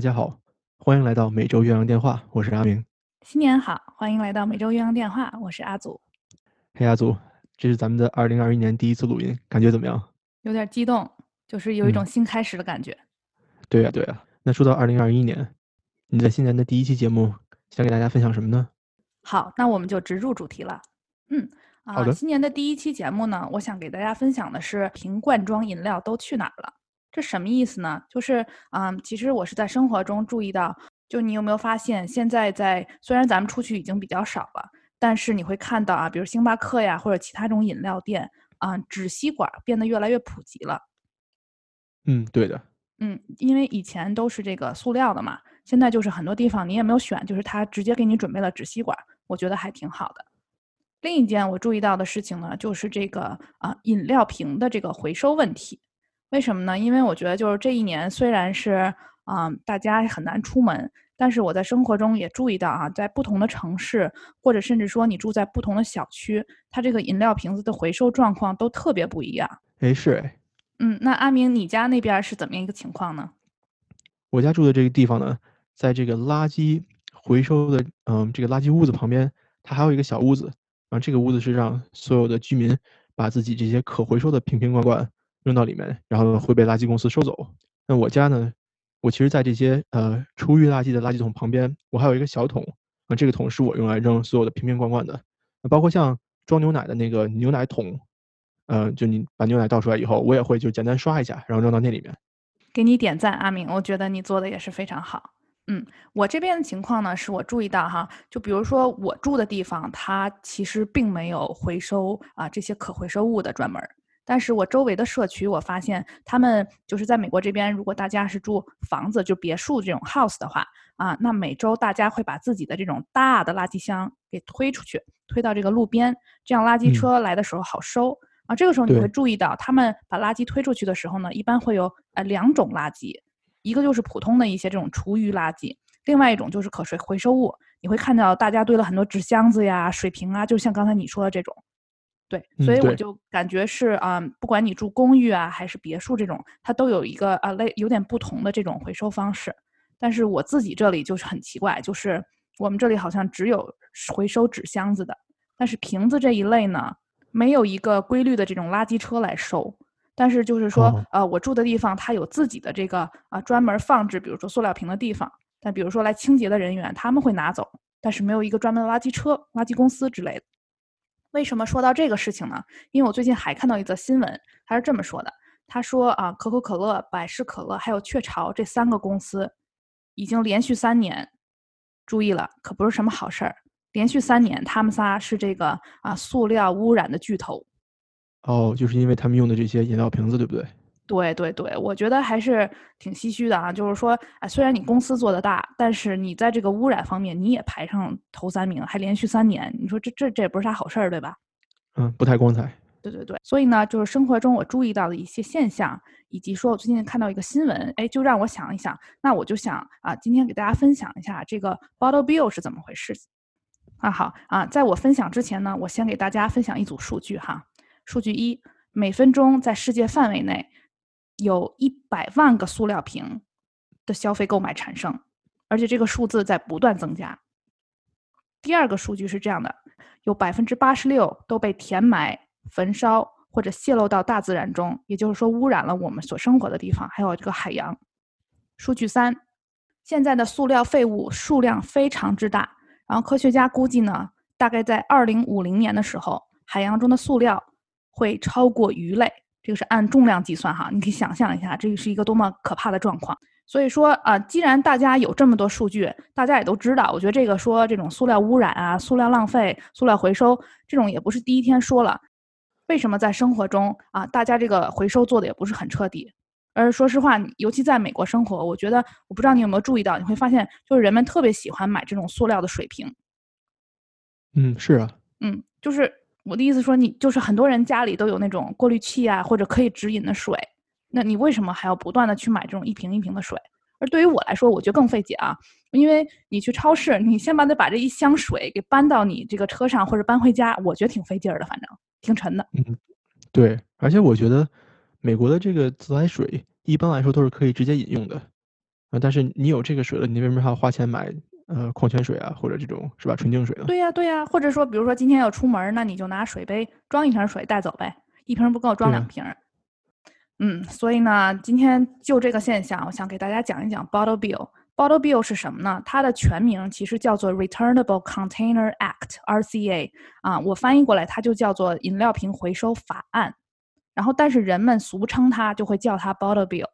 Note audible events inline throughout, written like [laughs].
大家好，欢迎来到每周岳阳电话，我是阿明。新年好，欢迎来到每周岳阳电话，我是阿祖。嘿，阿祖，这是咱们的二零二一年第一次录音，感觉怎么样？有点激动，就是有一种新开始的感觉。对呀，对呀。那说到二零二一年，你在新年的第一期节目想给大家分享什么呢？好，那我们就直入主题了。嗯，好的。新年的第一期节目呢，我想给大家分享的是瓶罐装饮料都去哪儿了。这什么意思呢？就是，嗯，其实我是在生活中注意到，就你有没有发现，现在在虽然咱们出去已经比较少了，但是你会看到啊，比如星巴克呀或者其他这种饮料店啊，纸吸管变得越来越普及了。嗯，对的。嗯，因为以前都是这个塑料的嘛，现在就是很多地方你也没有选，就是他直接给你准备了纸吸管，我觉得还挺好的。另一件我注意到的事情呢，就是这个啊饮料瓶的这个回收问题。为什么呢？因为我觉得就是这一年虽然是啊，大家很难出门，但是我在生活中也注意到啊，在不同的城市，或者甚至说你住在不同的小区，它这个饮料瓶子的回收状况都特别不一样。哎，是哎。嗯，那阿明，你家那边是怎么样一个情况呢？我家住的这个地方呢，在这个垃圾回收的嗯这个垃圾屋子旁边，它还有一个小屋子，然后这个屋子是让所有的居民把自己这些可回收的瓶瓶罐罐。扔到里面，然后会被垃圾公司收走。那我家呢？我其实，在这些呃厨余垃圾的垃圾桶旁边，我还有一个小桶。啊，这个桶是我用来扔所有的瓶瓶罐罐的。那包括像装牛奶的那个牛奶桶，呃，就你把牛奶倒出来以后，我也会就简单刷一下，然后扔到那里面。给你点赞，阿明，我觉得你做的也是非常好。嗯，我这边的情况呢，是我注意到哈，就比如说我住的地方，它其实并没有回收啊这些可回收物的专门。但是我周围的社区，我发现他们就是在美国这边，如果大家是住房子，就别墅这种 house 的话，啊，那每周大家会把自己的这种大的垃圾箱给推出去，推到这个路边，这样垃圾车来的时候好收。啊，这个时候你会注意到，他们把垃圾推出去的时候呢，一般会有呃两种垃圾，一个就是普通的一些这种厨余垃圾，另外一种就是可回回收物。你会看到大家堆了很多纸箱子呀、水瓶啊，就像刚才你说的这种。对，所以我就感觉是啊，不管你住公寓啊还是别墅这种，它都有一个啊类有点不同的这种回收方式。但是我自己这里就是很奇怪，就是我们这里好像只有回收纸箱子的，但是瓶子这一类呢，没有一个规律的这种垃圾车来收。但是就是说，呃，我住的地方它有自己的这个啊专门放置，比如说塑料瓶的地方。但比如说来清洁的人员他们会拿走，但是没有一个专门的垃圾车、垃圾公司之类的。为什么说到这个事情呢？因为我最近还看到一则新闻，他是这么说的：他说啊，可口可乐、百事可乐还有雀巢这三个公司，已经连续三年，注意了，可不是什么好事儿。连续三年，他们仨是这个啊塑料污染的巨头。哦，就是因为他们用的这些饮料瓶子，对不对？对对对，我觉得还是挺唏嘘的啊。就是说，哎，虽然你公司做的大，但是你在这个污染方面你也排上头三名，还连续三年，你说这这这也不是啥好事儿，对吧？嗯，不太光彩。对对对，所以呢，就是生活中我注意到的一些现象，以及说我最近看到一个新闻，哎，就让我想一想。那我就想啊，今天给大家分享一下这个 bottle bill 是怎么回事。啊好啊，在我分享之前呢，我先给大家分享一组数据哈。数据一，每分钟在世界范围内。有一百万个塑料瓶的消费购买产生，而且这个数字在不断增加。第二个数据是这样的：有百分之八十六都被填埋、焚烧或者泄露到大自然中，也就是说污染了我们所生活的地方，还有这个海洋。数据三：现在的塑料废物数量非常之大，然后科学家估计呢，大概在二零五零年的时候，海洋中的塑料会超过鱼类。这个是按重量计算哈，你可以想象一下，这个是一个多么可怕的状况。所以说啊，既然大家有这么多数据，大家也都知道，我觉得这个说这种塑料污染啊、塑料浪费、塑料回收这种也不是第一天说了。为什么在生活中啊，大家这个回收做的也不是很彻底？而说实话，尤其在美国生活，我觉得我不知道你有没有注意到，你会发现就是人们特别喜欢买这种塑料的水瓶。嗯，是啊。嗯，就是。我的意思说，你就是很多人家里都有那种过滤器啊，或者可以直饮的水，那你为什么还要不断的去买这种一瓶一瓶的水？而对于我来说，我觉得更费解啊，因为你去超市，你先把得把这一箱水给搬到你这个车上或者搬回家，我觉得挺费劲儿的，反正挺沉的。嗯，对，而且我觉得美国的这个自来水一般来说都是可以直接饮用的，啊，但是你有这个水了，你为什么还要花钱买呃矿泉水啊，或者这种是吧纯净水呢？对呀对呀，或者说比如说今天要出门，那你就拿水杯装一瓶水带走呗，一瓶不够装两瓶。嗯，所以呢，今天就这个现象，我想给大家讲一讲 bottle bill。bottle bill 是什么呢？它的全名其实叫做 Returnable Container Act（RCA） 啊，我翻译过来它就叫做饮料瓶回收法案。然后，但是人们俗称它，就会叫它 bottle bill。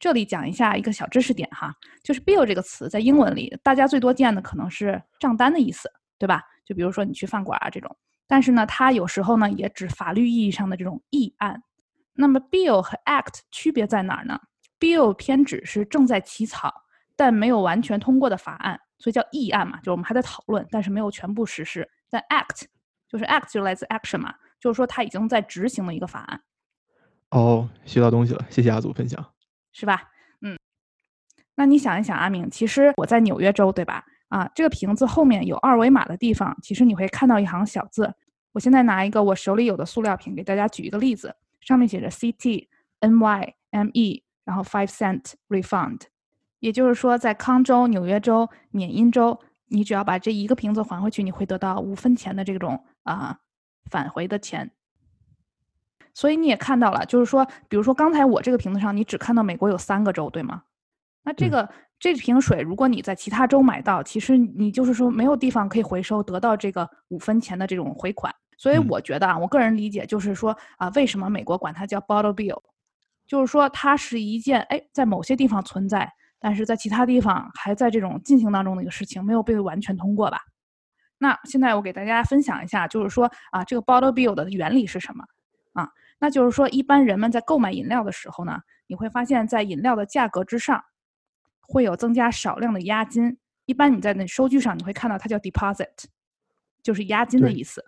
这里讲一下一个小知识点哈，就是 bill 这个词在英文里，大家最多见的可能是账单的意思，对吧？就比如说你去饭馆啊这种。但是呢，它有时候呢也指法律意义上的这种议案。那么 bill 和 act 区别在哪儿呢？bill 偏指是正在起草但没有完全通过的法案，所以叫议案嘛，就我们还在讨论，但是没有全部实施。但 act 就是 act 就来自 action 嘛，就是说它已经在执行的一个法案。哦，学到东西了，谢谢阿祖分享，是吧？嗯，那你想一想，阿明，其实我在纽约州，对吧？啊，这个瓶子后面有二维码的地方，其实你会看到一行小字。我现在拿一个我手里有的塑料瓶，给大家举一个例子。上面写着 CT NYME，然后 five cent refund，也就是说，在康州、纽约州、缅因州，你只要把这一个瓶子还回去，你会得到五分钱的这种啊返回的钱。所以你也看到了，就是说，比如说刚才我这个瓶子上，你只看到美国有三个州，对吗？那这个这瓶水，如果你在其他州买到，其实你就是说没有地方可以回收，得到这个五分钱的这种回款。所以我觉得啊，我个人理解就是说啊，为什么美国管它叫 bottle bill，就是说它是一件哎，在某些地方存在，但是在其他地方还在这种进行当中的一个事情，没有被完全通过吧？那现在我给大家分享一下，就是说啊，这个 bottle bill 的原理是什么啊？那就是说，一般人们在购买饮料的时候呢，你会发现在饮料的价格之上会有增加少量的押金，一般你在那收据上你会看到它叫 deposit，就是押金的意思。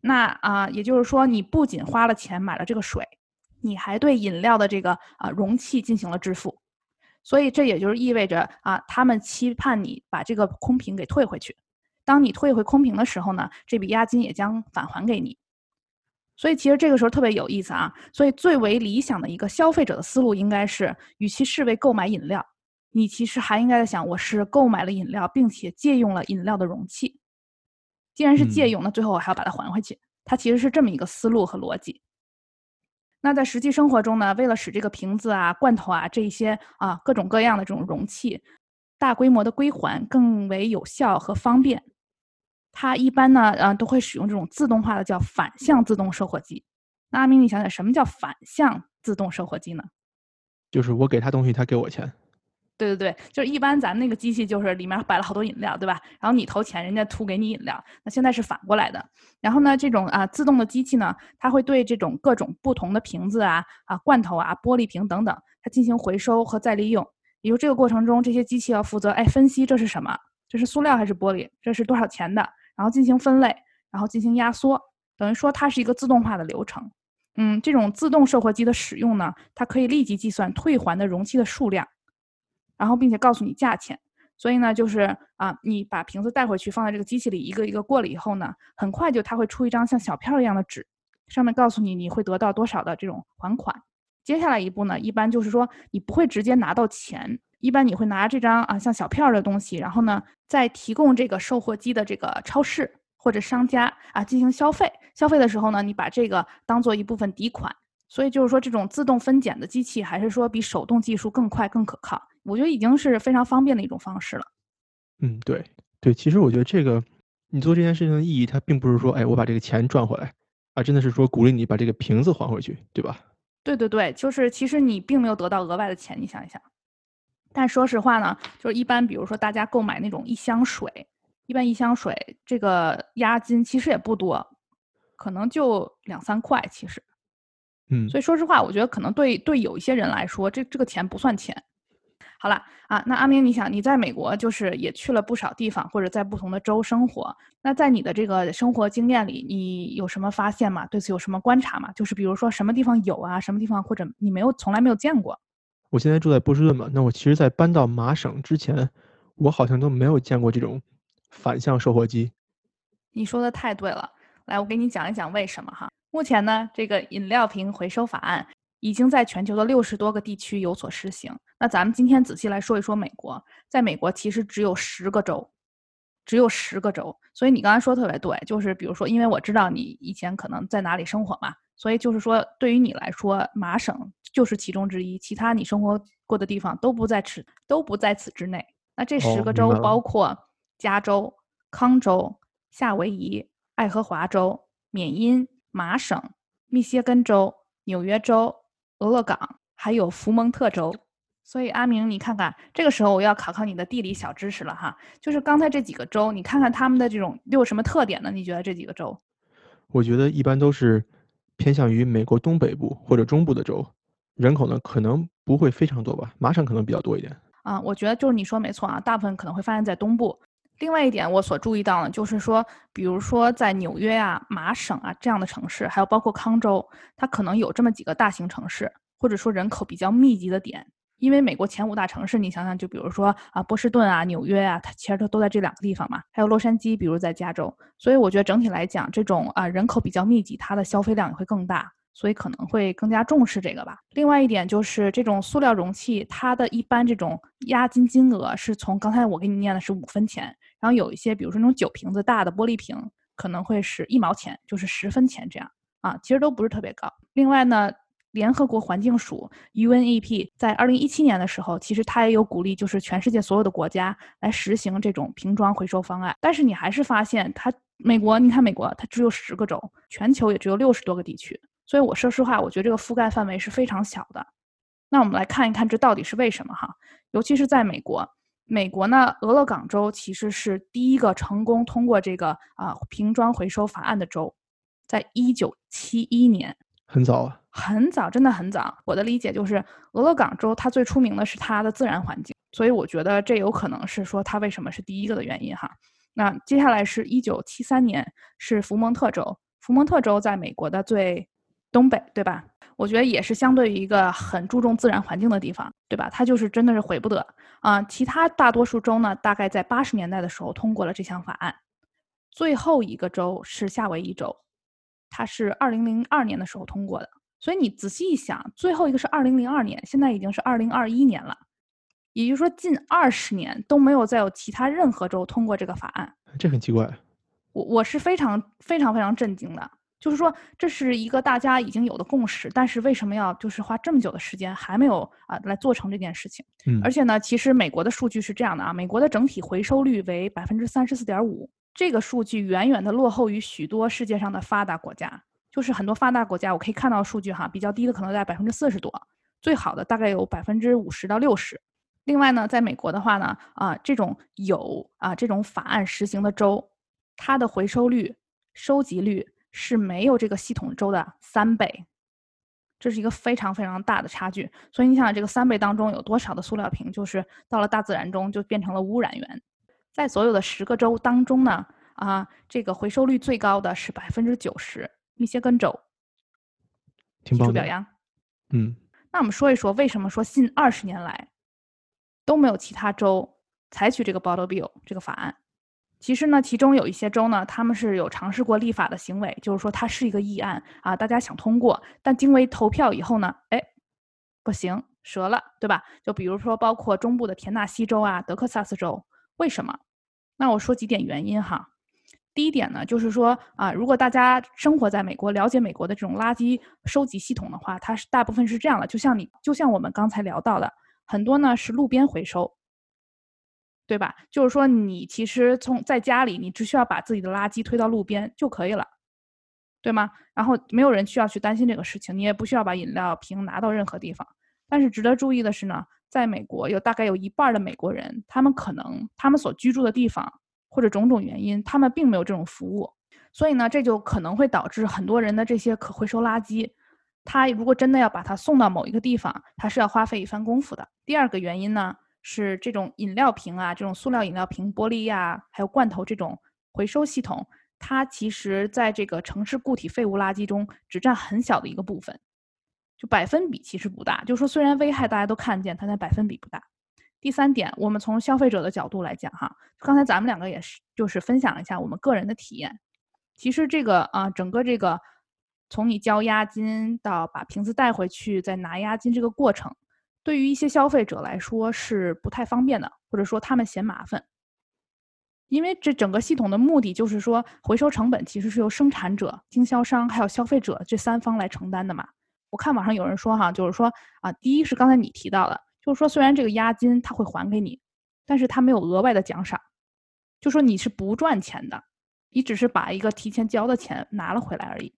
那啊，也就是说，你不仅花了钱买了这个水，你还对饮料的这个啊容器进行了支付，所以这也就是意味着啊，他们期盼你把这个空瓶给退回去。当你退回空瓶的时候呢，这笔押金也将返还给你。所以其实这个时候特别有意思啊。所以最为理想的一个消费者的思路应该是，与其视为购买饮料，你其实还应该在想，我是购买了饮料，并且借用了饮料的容器。既然是借用，那最后我还要把它还回去。它其实是这么一个思路和逻辑。那在实际生活中呢，为了使这个瓶子啊、罐头啊这一些啊各种各样的这种容器大规模的归还更为有效和方便，它一般呢，呃，都会使用这种自动化的叫反向自动售货机。那阿明，你想想什么叫反向自动售货机呢？就是我给他东西，他给我钱。对对对，就是一般咱那个机器就是里面摆了好多饮料，对吧？然后你投钱，人家吐给你饮料。那现在是反过来的。然后呢，这种啊自动的机器呢，它会对这种各种不同的瓶子啊、啊罐头啊、玻璃瓶等等，它进行回收和再利用。也就这个过程中，这些机器要负责哎分析这是什么，这是塑料还是玻璃，这是多少钱的，然后进行分类，然后进行压缩，等于说它是一个自动化的流程。嗯，这种自动售货机的使用呢，它可以立即计算退还的容器的数量。然后，并且告诉你价钱，所以呢，就是啊，你把瓶子带回去，放在这个机器里，一个一个过了以后呢，很快就它会出一张像小票一样的纸，上面告诉你你会得到多少的这种还款。接下来一步呢，一般就是说你不会直接拿到钱，一般你会拿这张啊像小票的东西，然后呢，再提供这个售货机的这个超市或者商家啊进行消费。消费的时候呢，你把这个当做一部分抵款。所以就是说，这种自动分拣的机器还是说比手动技术更快更可靠。我觉得已经是非常方便的一种方式了。嗯，对对，其实我觉得这个你做这件事情的意义，它并不是说，哎，我把这个钱赚回来，啊，真的是说鼓励你把这个瓶子还回去，对吧？对对对，就是其实你并没有得到额外的钱，你想一想。但说实话呢，就是一般比如说大家购买那种一箱水，一般一箱水这个押金其实也不多，可能就两三块，其实。嗯。所以说实话，我觉得可能对对有一些人来说，这这个钱不算钱。好了啊，那阿明，你想你在美国就是也去了不少地方，或者在不同的州生活。那在你的这个生活经验里，你有什么发现吗？对此有什么观察吗？就是比如说什么地方有啊，什么地方或者你没有从来没有见过。我现在住在波士顿嘛，那我其实，在搬到麻省之前，我好像都没有见过这种反向售货机。你说的太对了，来，我给你讲一讲为什么哈。目前呢，这个饮料瓶回收法案。已经在全球的六十多个地区有所实行。那咱们今天仔细来说一说美国，在美国其实只有十个州，只有十个州。所以你刚才说特别对，就是比如说，因为我知道你以前可能在哪里生活嘛，所以就是说，对于你来说，麻省就是其中之一，其他你生活过的地方都不在此都不在此之内。那这十个州包括加州、康州、夏威夷、爱荷华州、缅因、麻省、密歇根州、纽约州。俄勒冈还有福蒙特州，所以阿明，你看看，这个时候我要考考你的地理小知识了哈。就是刚才这几个州，你看看他们的这种又有什么特点呢？你觉得这几个州？我觉得一般都是偏向于美国东北部或者中部的州，人口呢可能不会非常多吧，麻省可能比较多一点。啊，我觉得就是你说没错啊，大部分可能会发生在东部。另外一点，我所注意到呢，就是说，比如说在纽约啊、麻省啊这样的城市，还有包括康州，它可能有这么几个大型城市，或者说人口比较密集的点。因为美国前五大城市，你想想，就比如说啊，波士顿啊、纽约啊，它其实都都在这两个地方嘛。还有洛杉矶，比如在加州。所以我觉得整体来讲，这种啊人口比较密集，它的消费量也会更大，所以可能会更加重视这个吧。另外一点就是这种塑料容器，它的一般这种押金金额是从刚才我给你念的是五分钱。然后有一些，比如说那种酒瓶子大的玻璃瓶，可能会是一毛钱，就是十分钱这样啊，其实都不是特别高。另外呢，联合国环境署 UNEP 在二零一七年的时候，其实它也有鼓励，就是全世界所有的国家来实行这种瓶装回收方案。但是你还是发现，它美国，你看美国，它只有十个州，全球也只有六十多个地区，所以我说实话，我觉得这个覆盖范围是非常小的。那我们来看一看，这到底是为什么哈？尤其是在美国。美国呢，俄勒冈州其实是第一个成功通过这个啊瓶装回收法案的州，在一九七一年，很早啊，很早，真的很早。我的理解就是，俄勒冈州它最出名的是它的自然环境，所以我觉得这有可能是说它为什么是第一个的原因哈。那接下来是一九七三年，是福蒙特州，福蒙特州在美国的最东北，对吧？我觉得也是相对于一个很注重自然环境的地方，对吧？它就是真的是毁不得啊。其他大多数州呢，大概在八十年代的时候通过了这项法案。最后一个州是夏威夷州，它是二零零二年的时候通过的。所以你仔细一想，最后一个是二零零二年，现在已经是二零二一年了，也就是说近二十年都没有再有其他任何州通过这个法案。这很奇怪。我我是非常非常非常震惊的。就是说，这是一个大家已经有的共识，但是为什么要就是花这么久的时间还没有啊来做成这件事情？嗯，而且呢，其实美国的数据是这样的啊，美国的整体回收率为百分之三十四点五，这个数据远远的落后于许多世界上的发达国家。就是很多发达国家，我可以看到数据哈，比较低的可能在百分之四十多，最好的大概有百分之五十到六十。另外呢，在美国的话呢，啊这种有啊这种法案实行的州，它的回收率、收集率。是没有这个系统州的三倍，这是一个非常非常大的差距。所以你想，这个三倍当中有多少的塑料瓶，就是到了大自然中就变成了污染源？在所有的十个州当中呢，啊，这个回收率最高的是百分之九十，密歇根州，提出表扬。嗯，那我们说一说，为什么说近二十年来都没有其他州采取这个 Bottle Bill 这个法案？其实呢，其中有一些州呢，他们是有尝试过立法的行为，就是说它是一个议案啊，大家想通过，但经为投票以后呢，哎，不行，折了，对吧？就比如说，包括中部的田纳西州啊、德克萨斯州，为什么？那我说几点原因哈。第一点呢，就是说啊，如果大家生活在美国，了解美国的这种垃圾收集系统的话，它是大部分是这样的，就像你，就像我们刚才聊到的，很多呢是路边回收。对吧？就是说，你其实从在家里，你只需要把自己的垃圾推到路边就可以了，对吗？然后没有人需要去担心这个事情，你也不需要把饮料瓶拿到任何地方。但是值得注意的是呢，在美国有大概有一半的美国人，他们可能他们所居住的地方或者种种原因，他们并没有这种服务，所以呢，这就可能会导致很多人的这些可回收垃圾，他如果真的要把它送到某一个地方，他是要花费一番功夫的。第二个原因呢？是这种饮料瓶啊，这种塑料饮料瓶、玻璃呀，还有罐头这种回收系统，它其实在这个城市固体废物垃圾中只占很小的一个部分，就百分比其实不大。就说，虽然危害大家都看见，它的百分比不大。第三点，我们从消费者的角度来讲，哈，刚才咱们两个也是，就是分享一下我们个人的体验。其实这个啊，整个这个从你交押金到把瓶子带回去再拿押金这个过程，对于一些消费者来说是不太方便的，或者说他们嫌麻烦。因为这整个系统的目的就是说，回收成本其实是由生产者、经销商还有消费者这三方来承担的嘛。我看网上有人说哈，就是说啊，第一是刚才你提到的，就是说虽然这个押金他会还给你，但是他没有额外的奖赏，就说你是不赚钱的，你只是把一个提前交的钱拿了回来而已。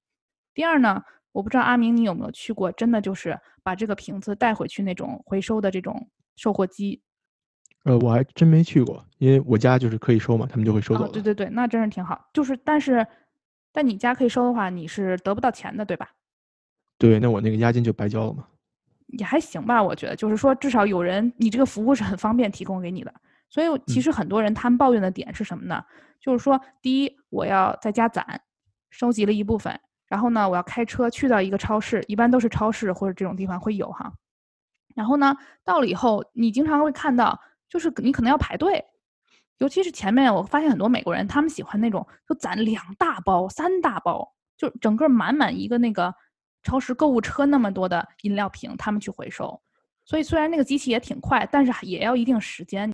第二呢，我不知道阿明你有没有去过，真的就是把这个瓶子带回去那种回收的这种售货机。呃，我还真没去过，因为我家就是可以收嘛，他们就会收走。对对对，那真是挺好。就是，但是，但你家可以收的话，你是得不到钱的，对吧？对，那我那个押金就白交了嘛。也还行吧，我觉得，就是说，至少有人，你这个服务是很方便提供给你的。所以，其实很多人他们抱怨的点是什么呢？就是说，第一，我要在家攒，收集了一部分，然后呢，我要开车去到一个超市，一般都是超市或者这种地方会有哈。然后呢，到了以后，你经常会看到。就是你可能要排队，尤其是前面，我发现很多美国人他们喜欢那种就攒两大包、三大包，就整个满满一个那个超市购物车那么多的饮料瓶，他们去回收。所以虽然那个机器也挺快，但是也要一定时间。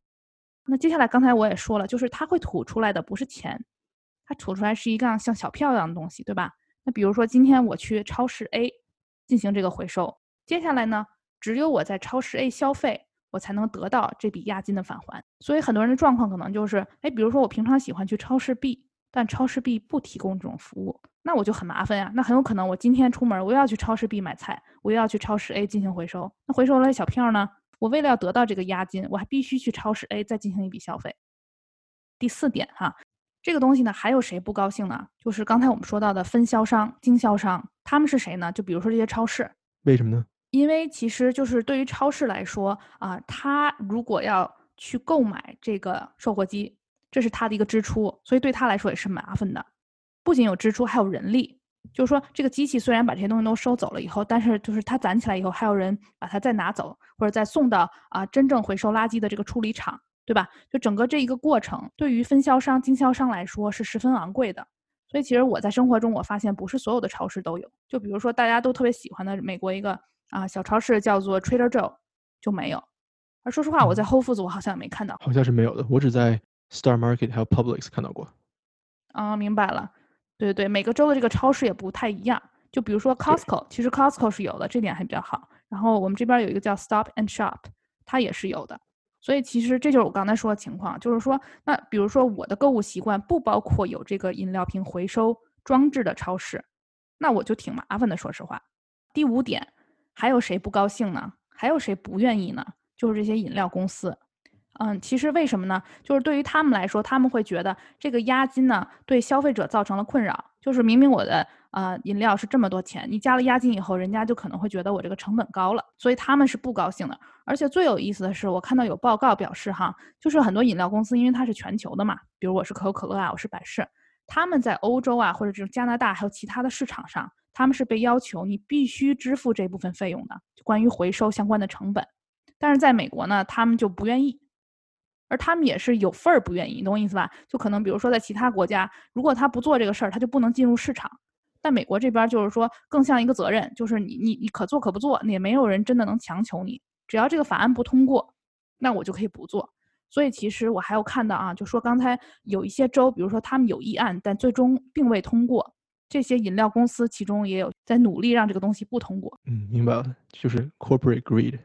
那接下来刚才我也说了，就是它会吐出来的不是钱，它吐出来是一个像小票一样的东西，对吧？那比如说今天我去超市 A 进行这个回收，接下来呢，只有我在超市 A 消费。我才能得到这笔押金的返还，所以很多人的状况可能就是，哎，比如说我平常喜欢去超市 B，但超市 B 不提供这种服务，那我就很麻烦呀。那很有可能我今天出门，我又要去超市 B 买菜，我又要去超市 A 进行回收。那回收了小票呢？我为了要得到这个押金，我还必须去超市 A 再进行一笔消费。第四点哈，这个东西呢，还有谁不高兴呢？就是刚才我们说到的分销商、经销商，他们是谁呢？就比如说这些超市，为什么呢？因为其实就是对于超市来说啊，他如果要去购买这个售货机，这是他的一个支出，所以对他来说也是麻烦的。不仅有支出，还有人力。就是说，这个机器虽然把这些东西都收走了以后，但是就是它攒起来以后，还有人把它再拿走，或者再送到啊真正回收垃圾的这个处理厂，对吧？就整个这一个过程，对于分销商、经销商来说是十分昂贵的。所以其实我在生活中我发现，不是所有的超市都有。就比如说大家都特别喜欢的美国一个。啊，小超市叫做 Trader Joe，就没有。而说实话，我在 Whole Foods 我好像也没看到。好像是没有的，我只在 Star Market 还有 Publix 看到过。啊，明白了。对对对，每个州的这个超市也不太一样。就比如说 Costco，其实 Costco 是有的，这点还比较好。然后我们这边有一个叫 Stop and Shop，它也是有的。所以其实这就是我刚才说的情况，就是说，那比如说我的购物习惯不包括有这个饮料瓶回收装置的超市，那我就挺麻烦的。说实话。第五点。还有谁不高兴呢？还有谁不愿意呢？就是这些饮料公司。嗯，其实为什么呢？就是对于他们来说，他们会觉得这个押金呢对消费者造成了困扰。就是明明我的呃饮料是这么多钱，你加了押金以后，人家就可能会觉得我这个成本高了，所以他们是不高兴的。而且最有意思的是，我看到有报告表示哈，就是很多饮料公司，因为它是全球的嘛，比如我是可口可乐啊，我是百事，他们在欧洲啊或者这种加拿大还有其他的市场上。他们是被要求你必须支付这部分费用的，关于回收相关的成本。但是在美国呢，他们就不愿意，而他们也是有份儿不愿意，你懂我意思吧？就可能比如说在其他国家，如果他不做这个事儿，他就不能进入市场。但美国这边就是说更像一个责任，就是你你你可做可不做，也没有人真的能强求你。只要这个法案不通过，那我就可以不做。所以其实我还有看到啊，就说刚才有一些州，比如说他们有议案，但最终并未通过。这些饮料公司其中也有在努力让这个东西不通过。嗯，明白了，就是 corporate greed。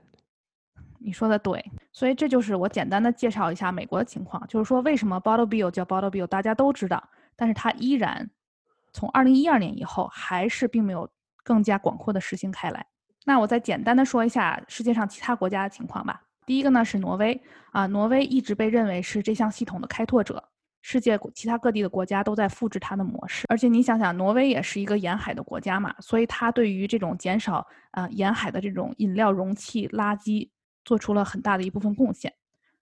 你说的对，所以这就是我简单的介绍一下美国的情况，就是说为什么 bottle bill 叫 bottle bill，大家都知道，但是它依然从二零一二年以后还是并没有更加广阔的实行开来。那我再简单的说一下世界上其他国家的情况吧。第一个呢是挪威啊，挪威一直被认为是这项系统的开拓者。世界其他各地的国家都在复制它的模式，而且你想想，挪威也是一个沿海的国家嘛，所以它对于这种减少呃沿海的这种饮料容器垃圾做出了很大的一部分贡献。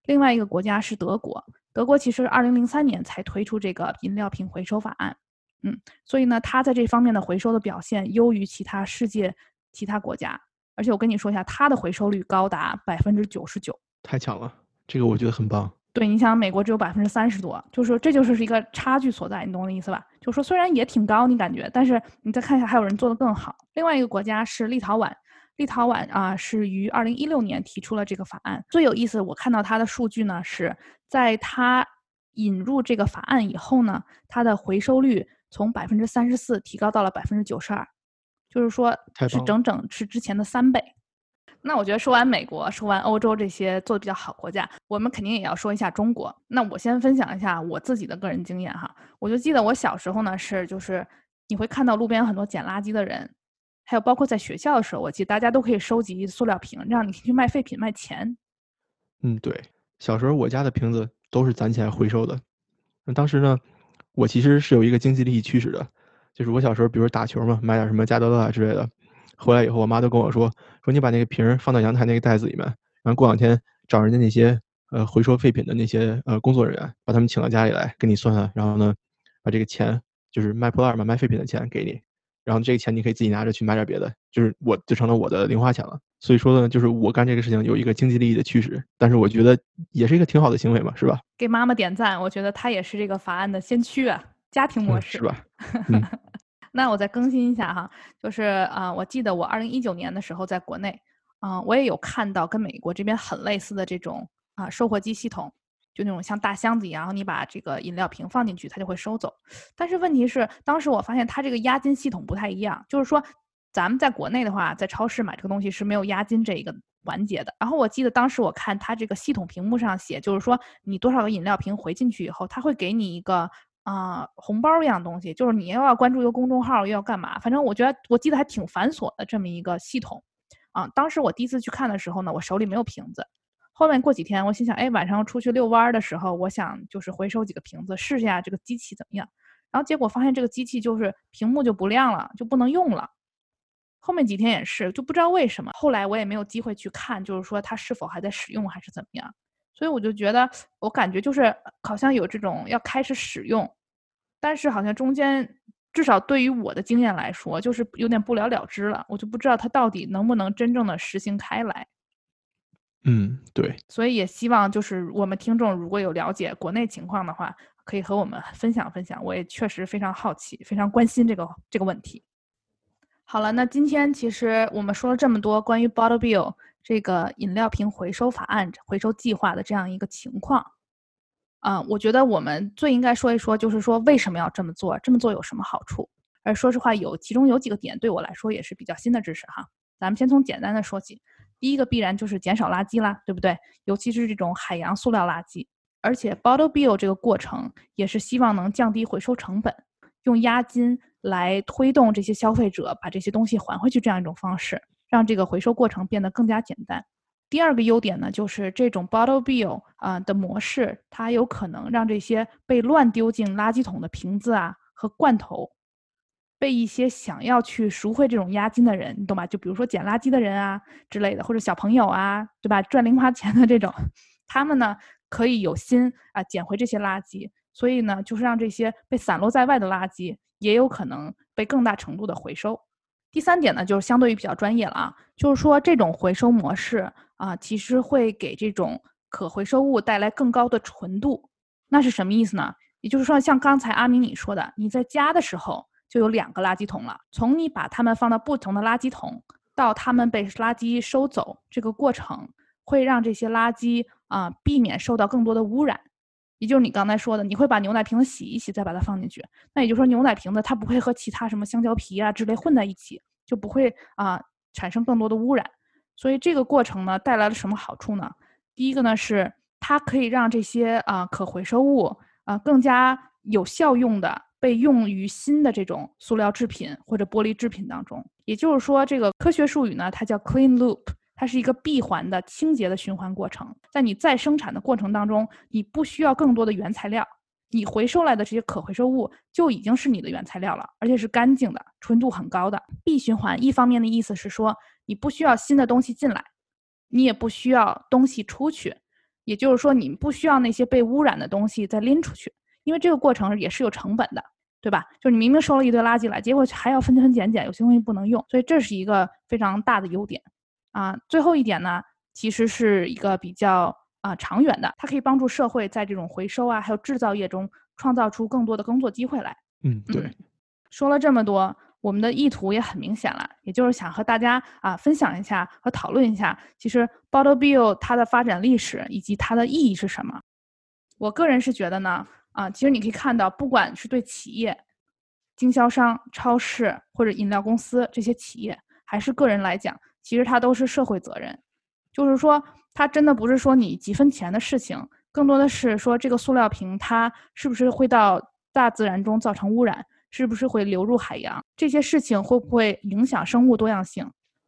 另外一个国家是德国，德国其实二零零三年才推出这个饮料瓶回收法案，嗯，所以呢，它在这方面的回收的表现优于其他世界其他国家，而且我跟你说一下，它的回收率高达百分之九十九，太强了，这个我觉得很棒。对，你想美国只有百分之三十多，就是说这就是一个差距所在，你懂我的意思吧？就是说虽然也挺高，你感觉，但是你再看一下，还有人做得更好。另外一个国家是立陶宛，立陶宛啊是于二零一六年提出了这个法案。最有意思，我看到它的数据呢，是在它引入这个法案以后呢，它的回收率从百分之三十四提高到了百分之九十二，就是说是整整是之前的三倍。那我觉得说完美国，说完欧洲这些做的比较好国家，我们肯定也要说一下中国。那我先分享一下我自己的个人经验哈。我就记得我小时候呢，是就是你会看到路边有很多捡垃圾的人，还有包括在学校的时候，我记得大家都可以收集塑料瓶，让你去卖废品卖钱。嗯，对，小时候我家的瓶子都是攒起来回收的。那当时呢，我其实是有一个经济利益驱使的，就是我小时候比如打球嘛，买点什么加德乐啊之类的。回来以后，我妈都跟我说：“说你把那个瓶儿放到阳台那个袋子里面，然后过两天找人家那些呃回收废品的那些呃工作人员，把他们请到家里来，给你算算，然后呢，把这个钱就是卖破烂嘛，卖废品的钱给你，然后这个钱你可以自己拿着去买点别的，就是我就成了我的零花钱了。所以说呢，就是我干这个事情有一个经济利益的驱使，但是我觉得也是一个挺好的行为嘛，是吧？给妈妈点赞，我觉得她也是这个法案的先驱啊，家庭模式是吧？[laughs] 那我再更新一下哈，就是啊，我记得我二零一九年的时候在国内，啊，我也有看到跟美国这边很类似的这种啊收货机系统，就那种像大箱子一样，然后你把这个饮料瓶放进去，它就会收走。但是问题是，当时我发现它这个押金系统不太一样，就是说咱们在国内的话，在超市买这个东西是没有押金这一个环节的。然后我记得当时我看它这个系统屏幕上写，就是说你多少个饮料瓶回进去以后，它会给你一个。啊，红包一样东西，就是你又要关注一个公众号，又要干嘛？反正我觉得，我记得还挺繁琐的这么一个系统。啊，当时我第一次去看的时候呢，我手里没有瓶子。后面过几天，我心想，哎，晚上出去遛弯的时候，我想就是回收几个瓶子，试一下这个机器怎么样。然后结果发现这个机器就是屏幕就不亮了，就不能用了。后面几天也是，就不知道为什么。后来我也没有机会去看，就是说它是否还在使用还是怎么样。所以我就觉得，我感觉就是好像有这种要开始使用。但是好像中间，至少对于我的经验来说，就是有点不了了之了。我就不知道它到底能不能真正的实行开来。嗯，对。所以也希望就是我们听众如果有了解国内情况的话，可以和我们分享分享。我也确实非常好奇，非常关心这个这个问题。好了，那今天其实我们说了这么多关于 Bottle Bill 这个饮料瓶回收法案回收计划的这样一个情况。啊，我觉得我们最应该说一说，就是说为什么要这么做，这么做有什么好处？而说实话，有其中有几个点对我来说也是比较新的知识哈。咱们先从简单的说起，第一个必然就是减少垃圾啦，对不对？尤其是这种海洋塑料垃圾。而且 Bottle Bill 这个过程也是希望能降低回收成本，用押金来推动这些消费者把这些东西还回去，这样一种方式，让这个回收过程变得更加简单。第二个优点呢，就是这种 bottle bill 啊的模式，它有可能让这些被乱丢进垃圾桶的瓶子啊和罐头，被一些想要去赎回这种押金的人，你懂吧？就比如说捡垃圾的人啊之类的，或者小朋友啊，对吧？赚零花钱的这种，他们呢可以有心啊捡回这些垃圾，所以呢，就是让这些被散落在外的垃圾也有可能被更大程度的回收。第三点呢，就是相对于比较专业了啊，就是说这种回收模式。啊，其实会给这种可回收物带来更高的纯度，那是什么意思呢？也就是说，像刚才阿明你说的，你在家的时候就有两个垃圾桶了，从你把它们放到不同的垃圾桶，到它们被垃圾收走，这个过程会让这些垃圾啊避免受到更多的污染。也就是你刚才说的，你会把牛奶瓶子洗一洗再把它放进去，那也就是说牛奶瓶子它不会和其他什么香蕉皮啊之类混在一起，就不会啊产生更多的污染。所以这个过程呢，带来了什么好处呢？第一个呢是它可以让这些啊可回收物啊更加有效用的被用于新的这种塑料制品或者玻璃制品当中。也就是说，这个科学术语呢，它叫 clean loop，它是一个闭环的清洁的循环过程。在你再生产的过程当中，你不需要更多的原材料，你回收来的这些可回收物就已经是你的原材料了，而且是干净的，纯度很高的。闭循环一方面的意思是说。你不需要新的东西进来，你也不需要东西出去，也就是说，你不需要那些被污染的东西再拎出去，因为这个过程也是有成本的，对吧？就是你明明收了一堆垃圾来，结果还要分分拣拣，有些东西不能用，所以这是一个非常大的优点啊。最后一点呢，其实是一个比较啊长远的，它可以帮助社会在这种回收啊还有制造业中创造出更多的工作机会来。嗯，对。说了这么多，我们的意图也很明显了，也就是想和大家啊分享一下和讨论一下，其实 Bottle Bill 它的发展历史以及它的意义是什么。我个人是觉得呢，啊，其实你可以看到，不管是对企业、经销商、超市或者饮料公司这些企业，还是个人来讲，其实它都是社会责任。就是说，它真的不是说你几分钱的事情，更多的是说这个塑料瓶它是不是会到大自然中造成污染，是不是会流入海洋，这些事情会不会影响生物多样性，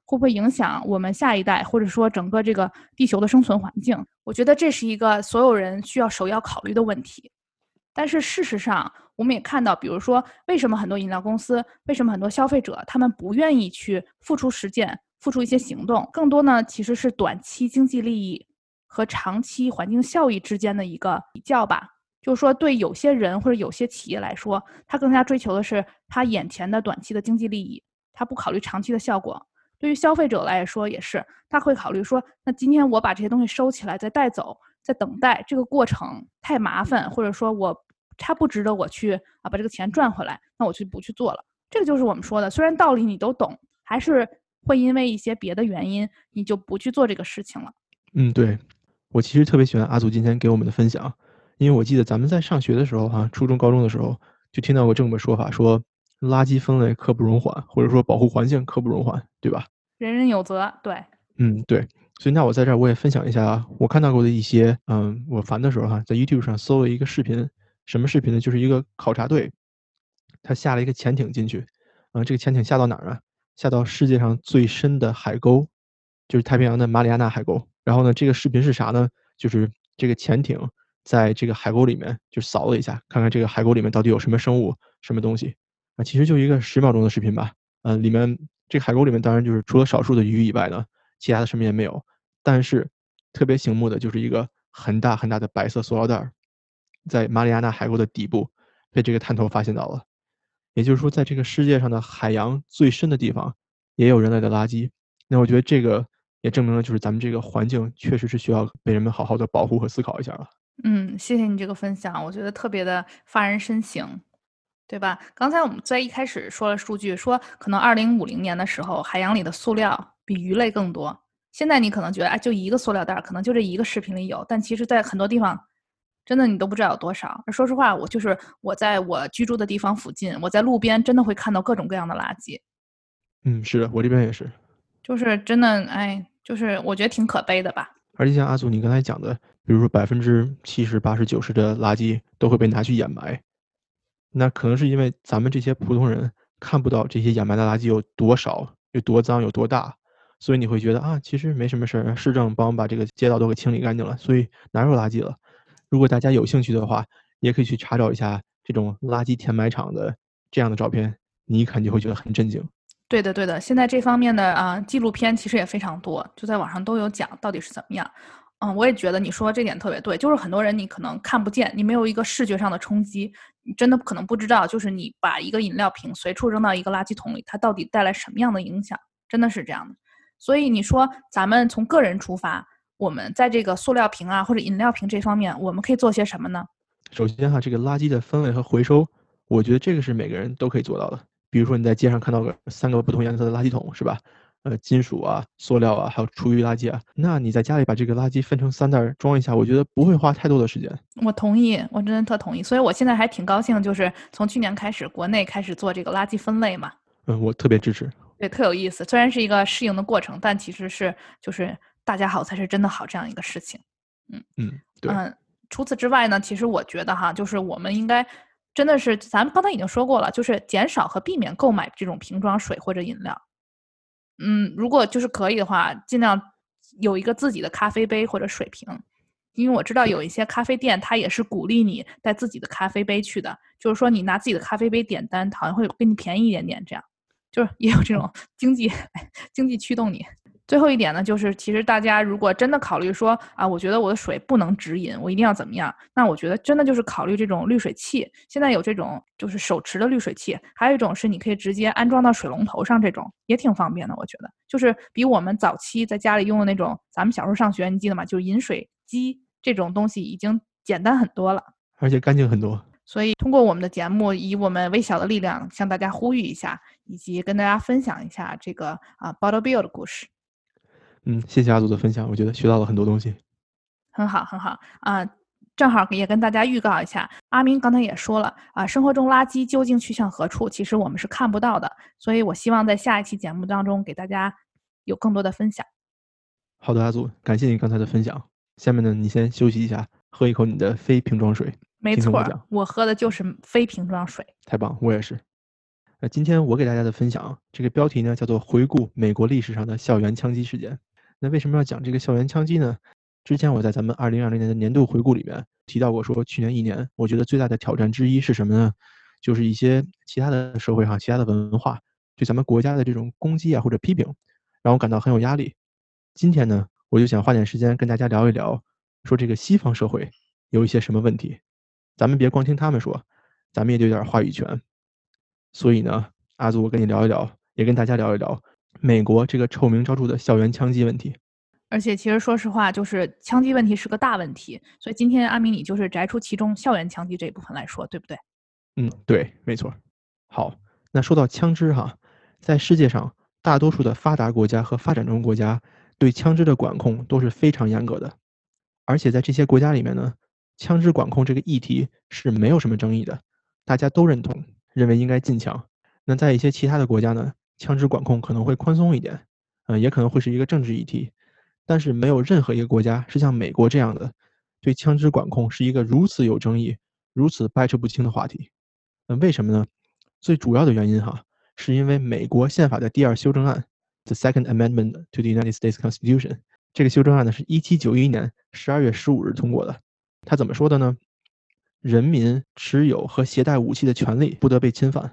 会不会影响我们下一代，或者说整个这个地球的生存环境？我觉得这是一个所有人需要首要考虑的问题。但是事实上，我们也看到，比如说，为什么很多饮料公司，为什么很多消费者，他们不愿意去付出实践，付出一些行动？更多呢，其实是短期经济利益和长期环境效益之间的一个比较吧。就是说，对有些人或者有些企业来说，他更加追求的是他眼前的短期的经济利益，他不考虑长期的效果。对于消费者来说也是，他会考虑说，那今天我把这些东西收起来再带走，在等待这个过程太麻烦，或者说我它不值得我去啊把这个钱赚回来，那我就不去做了。这个就是我们说的，虽然道理你都懂，还是会因为一些别的原因，你就不去做这个事情了。嗯，对，我其实特别喜欢阿祖今天给我们的分享，因为我记得咱们在上学的时候哈，初中、高中的时候就听到过这么个说法，说。垃圾分类刻不容缓，或者说保护环境刻不容缓，对吧？人人有责，对。嗯，对。所以那我在这儿我也分享一下我看到过的一些，嗯，我烦的时候哈，在 YouTube 上搜了一个视频，什么视频呢？就是一个考察队，他下了一个潜艇进去，嗯，这个潜艇下到哪儿啊？下到世界上最深的海沟，就是太平洋的马里亚纳海沟。然后呢，这个视频是啥呢？就是这个潜艇在这个海沟里面就扫了一下，看看这个海沟里面到底有什么生物、什么东西。啊，其实就一个十秒钟的视频吧，嗯，里面这个海沟里面当然就是除了少数的鱼以外呢，其他的什么也没有。但是特别醒目的就是一个很大很大的白色塑料袋，在马里亚纳海沟的底部被这个探头发现到了。也就是说，在这个世界上的海洋最深的地方也有人类的垃圾。那我觉得这个也证明了，就是咱们这个环境确实是需要被人们好好的保护和思考一下了。嗯，谢谢你这个分享，我觉得特别的发人深省。对吧？刚才我们在一开始说了数据，说可能二零五零年的时候，海洋里的塑料比鱼类更多。现在你可能觉得，哎，就一个塑料袋，可能就这一个视频里有，但其实，在很多地方，真的你都不知道有多少。说实话，我就是我在我居住的地方附近，我在路边真的会看到各种各样的垃圾。嗯，是的，我这边也是。就是真的，哎，就是我觉得挺可悲的吧。而且像阿祖你刚才讲的，比如说百分之七十、八十、九十的垃圾都会被拿去掩埋。那可能是因为咱们这些普通人看不到这些掩埋的垃圾有多少、有多脏、有多大，所以你会觉得啊，其实没什么事儿，市政帮我们把这个街道都给清理干净了，所以哪有垃圾了？如果大家有兴趣的话，也可以去查找一下这种垃圾填埋场的这样的照片，你一看就会觉得很震惊。对的，对的，现在这方面的啊纪录片其实也非常多，就在网上都有讲到底是怎么样。嗯，我也觉得你说这点特别对，就是很多人你可能看不见，你没有一个视觉上的冲击，你真的可能不知道，就是你把一个饮料瓶随处扔到一个垃圾桶里，它到底带来什么样的影响，真的是这样的。所以你说咱们从个人出发，我们在这个塑料瓶啊或者饮料瓶这方面，我们可以做些什么呢？首先哈，这个垃圾的分类和回收，我觉得这个是每个人都可以做到的。比如说你在街上看到个三个不同颜色的垃圾桶，是吧？呃，金属啊、塑料啊，还有厨余垃圾啊，那你在家里把这个垃圾分成三袋装一下，我觉得不会花太多的时间。我同意，我真的特同意。所以我现在还挺高兴，就是从去年开始，国内开始做这个垃圾分类嘛。嗯，我特别支持。对，特有意思。虽然是一个适应的过程，但其实是就是大家好才是真的好这样一个事情。嗯嗯，对。嗯，除此之外呢，其实我觉得哈，就是我们应该真的是，咱们刚才已经说过了，就是减少和避免购买这种瓶装水或者饮料。嗯，如果就是可以的话，尽量有一个自己的咖啡杯或者水瓶，因为我知道有一些咖啡店，它也是鼓励你带自己的咖啡杯去的，就是说你拿自己的咖啡杯点单，好像会给你便宜一点点，这样，就是也有这种经济 [laughs] 经济驱动你。最后一点呢，就是其实大家如果真的考虑说啊，我觉得我的水不能直饮，我一定要怎么样？那我觉得真的就是考虑这种滤水器。现在有这种就是手持的滤水器，还有一种是你可以直接安装到水龙头上，这种也挺方便的。我觉得就是比我们早期在家里用的那种，咱们小时候上学，你记得吗？就是饮水机这种东西已经简单很多了，而且干净很多。所以通过我们的节目，以我们微小的力量向大家呼吁一下，以及跟大家分享一下这个啊 Bottle Bill 的故事。嗯，谢谢阿祖的分享，我觉得学到了很多东西。很好，很好啊！正好也跟大家预告一下，阿明刚才也说了啊，生活中垃圾究竟去向何处，其实我们是看不到的。所以我希望在下一期节目当中给大家有更多的分享。好的，阿祖，感谢你刚才的分享。下面呢，你先休息一下，喝一口你的非瓶装水。没错，我喝的就是非瓶装水。太棒，我也是。那今天我给大家的分享，这个标题呢叫做“回顾美国历史上的校园枪击事件”。那为什么要讲这个校园枪击呢？之前我在咱们二零二零年的年度回顾里面提到过，说去年一年，我觉得最大的挑战之一是什么呢？就是一些其他的社会上、其他的文化对咱们国家的这种攻击啊或者批评，让我感到很有压力。今天呢，我就想花点时间跟大家聊一聊，说这个西方社会有一些什么问题，咱们别光听他们说，咱们也得有点话语权。所以呢，阿祖，我跟你聊一聊，也跟大家聊一聊美国这个臭名昭著的校园枪击问题。而且，其实说实话，就是枪击问题是个大问题，所以今天阿明你就是摘出其中校园枪击这一部分来说，对不对？嗯，对，没错。好，那说到枪支哈，在世界上大多数的发达国家和发展中国家对枪支的管控都是非常严格的，而且在这些国家里面呢，枪支管控这个议题是没有什么争议的，大家都认同，认为应该禁枪。那在一些其他的国家呢，枪支管控可能会宽松一点，嗯，也可能会是一个政治议题。但是没有任何一个国家是像美国这样的，对枪支管控是一个如此有争议、如此掰扯不清的话题。那为什么呢？最主要的原因哈，是因为美国宪法的第二修正案 （The Second Amendment to the United States Constitution） 这个修正案呢，是一七九一年十二月十五日通过的。它怎么说的呢？人民持有和携带武器的权利不得被侵犯。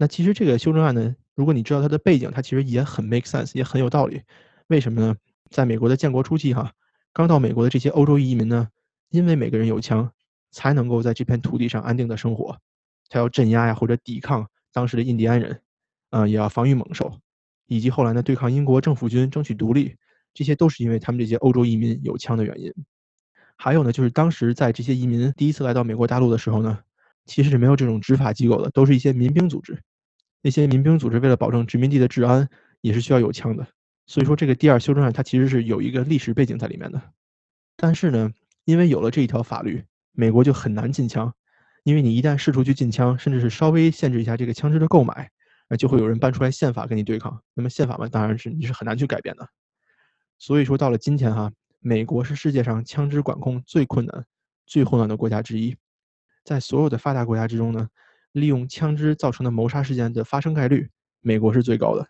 那其实这个修正案呢，如果你知道它的背景，它其实也很 make sense，也很有道理。为什么呢？在美国的建国初期，哈，刚到美国的这些欧洲移民呢，因为每个人有枪，才能够在这片土地上安定的生活。他要镇压呀，或者抵抗当时的印第安人，啊，也要防御猛兽，以及后来呢，对抗英国政府军，争取独立，这些都是因为他们这些欧洲移民有枪的原因。还有呢，就是当时在这些移民第一次来到美国大陆的时候呢，其实是没有这种执法机构的，都是一些民兵组织。那些民兵组织为了保证殖民地的治安，也是需要有枪的。所以说，这个第二修正案它其实是有一个历史背景在里面的。但是呢，因为有了这一条法律，美国就很难禁枪。因为你一旦试图去禁枪，甚至是稍微限制一下这个枪支的购买，那就会有人搬出来宪法跟你对抗。那么宪法嘛，当然是你是很难去改变的。所以说，到了今天哈，美国是世界上枪支管控最困难、最混乱的国家之一。在所有的发达国家之中呢，利用枪支造成的谋杀事件的发生概率，美国是最高的，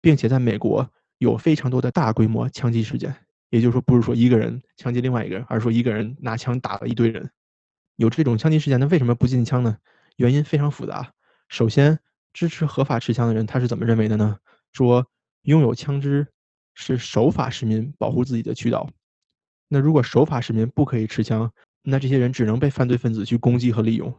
并且在美国。有非常多的大规模枪击事件，也就是说，不是说一个人枪击另外一个人，而是说一个人拿枪打了一堆人。有这种枪击事件，那为什么不禁枪呢？原因非常复杂。首先，支持合法持枪的人他是怎么认为的呢？说拥有枪支是守法市民保护自己的渠道。那如果守法市民不可以持枪，那这些人只能被犯罪分子去攻击和利用。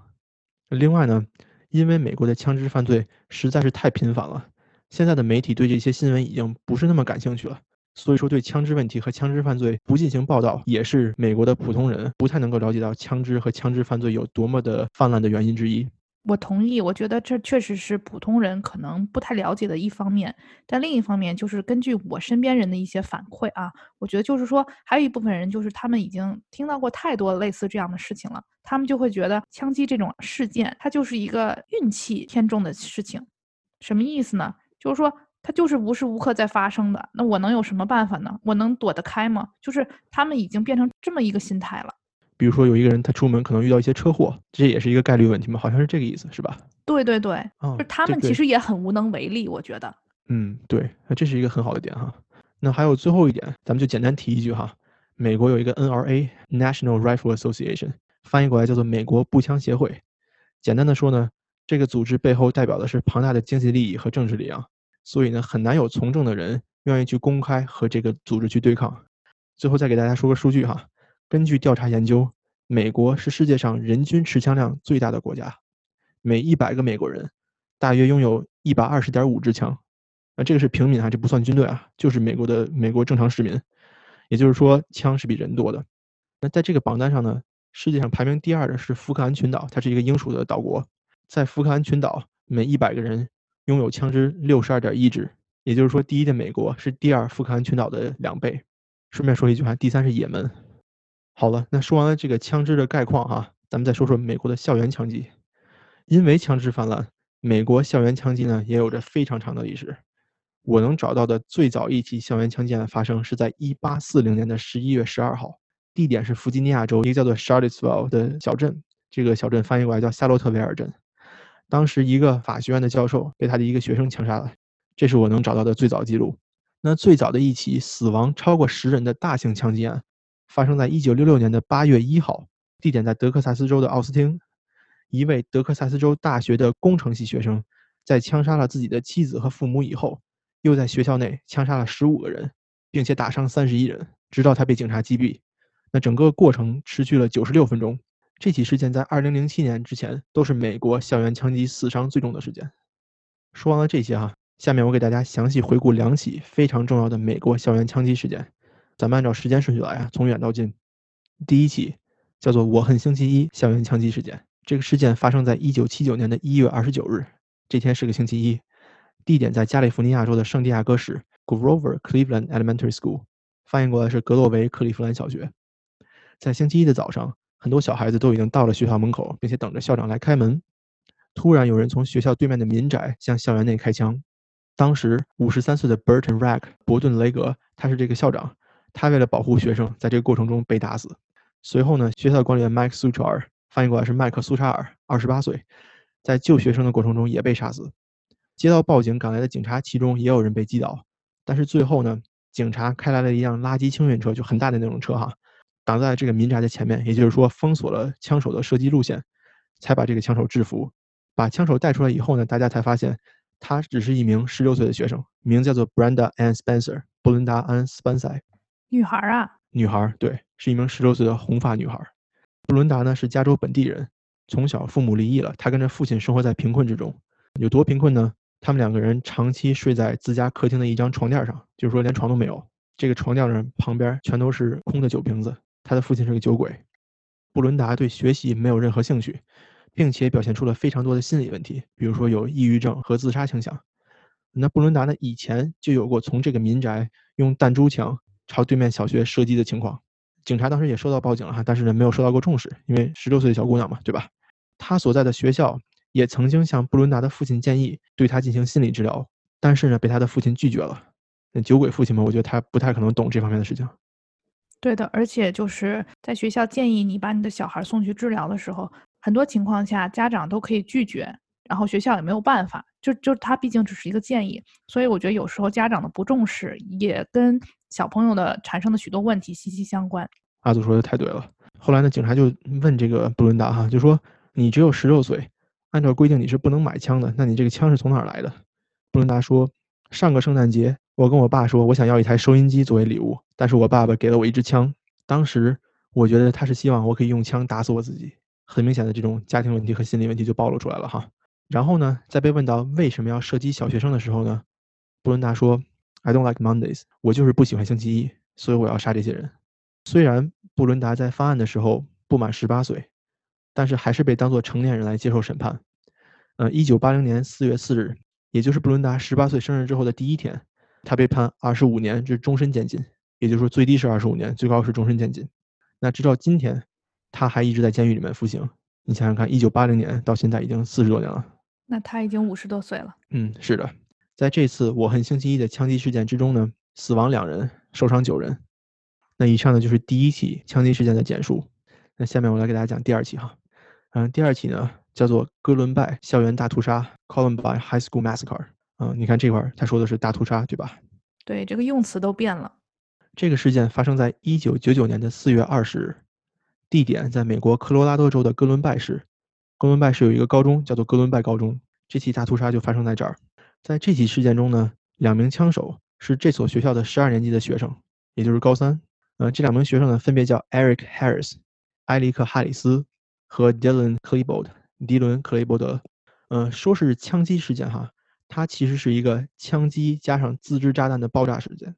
另外呢，因为美国的枪支犯罪实在是太频繁了。现在的媒体对这些新闻已经不是那么感兴趣了，所以说对枪支问题和枪支犯罪不进行报道，也是美国的普通人不太能够了解到枪支和枪支犯罪有多么的泛滥的原因之一。我同意，我觉得这确实是普通人可能不太了解的一方面。但另一方面，就是根据我身边人的一些反馈啊，我觉得就是说，还有一部分人就是他们已经听到过太多类似这样的事情了，他们就会觉得枪击这种事件它就是一个运气偏重的事情。什么意思呢？就是说，它就是无时无刻在发生的。那我能有什么办法呢？我能躲得开吗？就是他们已经变成这么一个心态了。比如说，有一个人他出门可能遇到一些车祸，这也是一个概率问题嘛？好像是这个意思，是吧？对对对，就他们其实也很无能为力，我觉得。嗯，对，那这是一个很好的点哈。那还有最后一点，咱们就简单提一句哈。美国有一个 NRA（National Rifle Association），翻译过来叫做美国步枪协会。简单的说呢。这个组织背后代表的是庞大的经济利益和政治力量，所以呢，很难有从政的人愿意去公开和这个组织去对抗。最后再给大家说个数据哈，根据调查研究，美国是世界上人均持枪量最大的国家，每一百个美国人大约拥有一百二十点五支枪，那这个是平民啊，这不算军队啊，就是美国的美国正常市民，也就是说枪是比人多的。那在这个榜单上呢，世界上排名第二的是福克兰群岛，它是一个英属的岛国，在福克兰群岛每一百个人拥有枪支六十二点一支，也就是说第一的美国是第二福克兰群岛的两倍。顺便说一句话，第三是也门。好了，那说完了这个枪支的概况哈，咱们再说说美国的校园枪击。因为枪支泛滥，美国校园枪击呢也有着非常长的历史。我能找到的最早一起校园枪击案发生是在1840年的11月12号，地点是弗吉尼亚州一个叫做 Charlottesville 的小镇，这个小镇翻译过来叫夏洛特维尔镇。当时一个法学院的教授被他的一个学生枪杀了，这是我能找到的最早记录。那最早的一起死亡超过十人的大型枪击案。发生在一九六六年的八月一号，地点在德克萨斯州的奥斯汀。一位德克萨斯州大学的工程系学生，在枪杀了自己的妻子和父母以后，又在学校内枪杀了十五个人，并且打伤三十一人，直到他被警察击毙。那整个过程持续了九十六分钟。这起事件在二零零七年之前都是美国校园枪击死伤最重的事件。说完了这些哈，下面我给大家详细回顾两起非常重要的美国校园枪击事件。咱们按照时间顺序来啊，从远到近。第一起叫做“我恨星期一”校园枪击事件。这个事件发生在1979年的一月二十九日，这天是个星期一，地点在加利福尼亚州的圣地亚哥市 Grover Cleveland Elementary School，翻译过来是格洛维克利夫兰小学。在星期一的早上，很多小孩子都已经到了学校门口，并且等着校长来开门。突然，有人从学校对面的民宅向校园内开枪。当时，五十三岁的 Burton Rack 伯顿雷格，他是这个校长。他为了保护学生，在这个过程中被打死。随后呢，学校管理员麦克苏查尔翻译过来是麦克苏查尔，二十八岁，在救学生的过程中也被杀死。接到报警赶来的警察，其中也有人被击倒。但是最后呢，警察开来了一辆垃圾清运车，就很大的那种车哈，挡在这个民宅的前面，也就是说封锁了枪手的射击路线，才把这个枪手制服。把枪手带出来以后呢，大家才发现他只是一名十六岁的学生，名叫做 Brenda Ann Spencer，布伦达·安·斯班塞。女孩啊，女孩，对，是一名十六岁的红发女孩。布伦达呢是加州本地人，从小父母离异了，她跟着父亲生活在贫困之中。有多贫困呢？他们两个人长期睡在自家客厅的一张床垫上，就是说连床都没有。这个床垫上旁边全都是空的酒瓶子。他的父亲是个酒鬼。布伦达对学习没有任何兴趣，并且表现出了非常多的心理问题，比如说有抑郁症和自杀倾向。那布伦达呢以前就有过从这个民宅用弹珠枪。朝对面小学射击的情况，警察当时也收到报警了哈，但是呢没有受到过重视，因为十六岁的小姑娘嘛，对吧？他所在的学校也曾经向布伦达的父亲建议对他进行心理治疗，但是呢被他的父亲拒绝了。那酒鬼父亲嘛，我觉得他不太可能懂这方面的事情。对的，而且就是在学校建议你把你的小孩送去治疗的时候，很多情况下家长都可以拒绝，然后学校也没有办法。就就他毕竟只是一个建议，所以我觉得有时候家长的不重视也跟小朋友的产生的许多问题息息相关。阿祖说的太对了。后来呢，警察就问这个布伦达哈，就说你只有十六岁，按照规定你是不能买枪的，那你这个枪是从哪儿来的？布伦达说，上个圣诞节我跟我爸说我想要一台收音机作为礼物，但是我爸爸给了我一支枪。当时我觉得他是希望我可以用枪打死我自己。很明显的这种家庭问题和心理问题就暴露出来了哈。然后呢，在被问到为什么要射击小学生的时候呢，布伦达说：“I don't like Mondays，我就是不喜欢星期一，所以我要杀这些人。”虽然布伦达在犯案的时候不满十八岁，但是还是被当作成年人来接受审判。呃，一九八零年四月四日，也就是布伦达十八岁生日之后的第一天，他被判二十五年至终身监禁，也就是说最低是二十五年，最高是终身监禁。那直到今天，他还一直在监狱里面服刑。你想想看，一九八零年到现在已经四十多年了。那他已经五十多岁了。嗯，是的，在这次我恨星期一的枪击事件之中呢，死亡两人，受伤九人。那以上呢就是第一起枪击事件的简述。那下面我来给大家讲第二起哈。嗯，第二起呢叫做哥伦拜校园大屠杀 （Columbine High School Massacre）。嗯，你看这块儿他说的是大屠杀，对吧？对，这个用词都变了。这个事件发生在一九九九年的四月二十日，地点在美国科罗拉多州的哥伦拜市。哥伦拜市有一个高中，叫做哥伦拜高中。这起大屠杀就发生在这儿。在这起事件中呢，两名枪手是这所学校的十二年级的学生，也就是高三。呃，这两名学生呢，分别叫 Eric Harris（ 埃里克·哈里斯）和 Dylan Klebold（ 迪伦·克雷伯德）。呃，说是枪击事件哈，它其实是一个枪击加上自制炸弹的爆炸事件。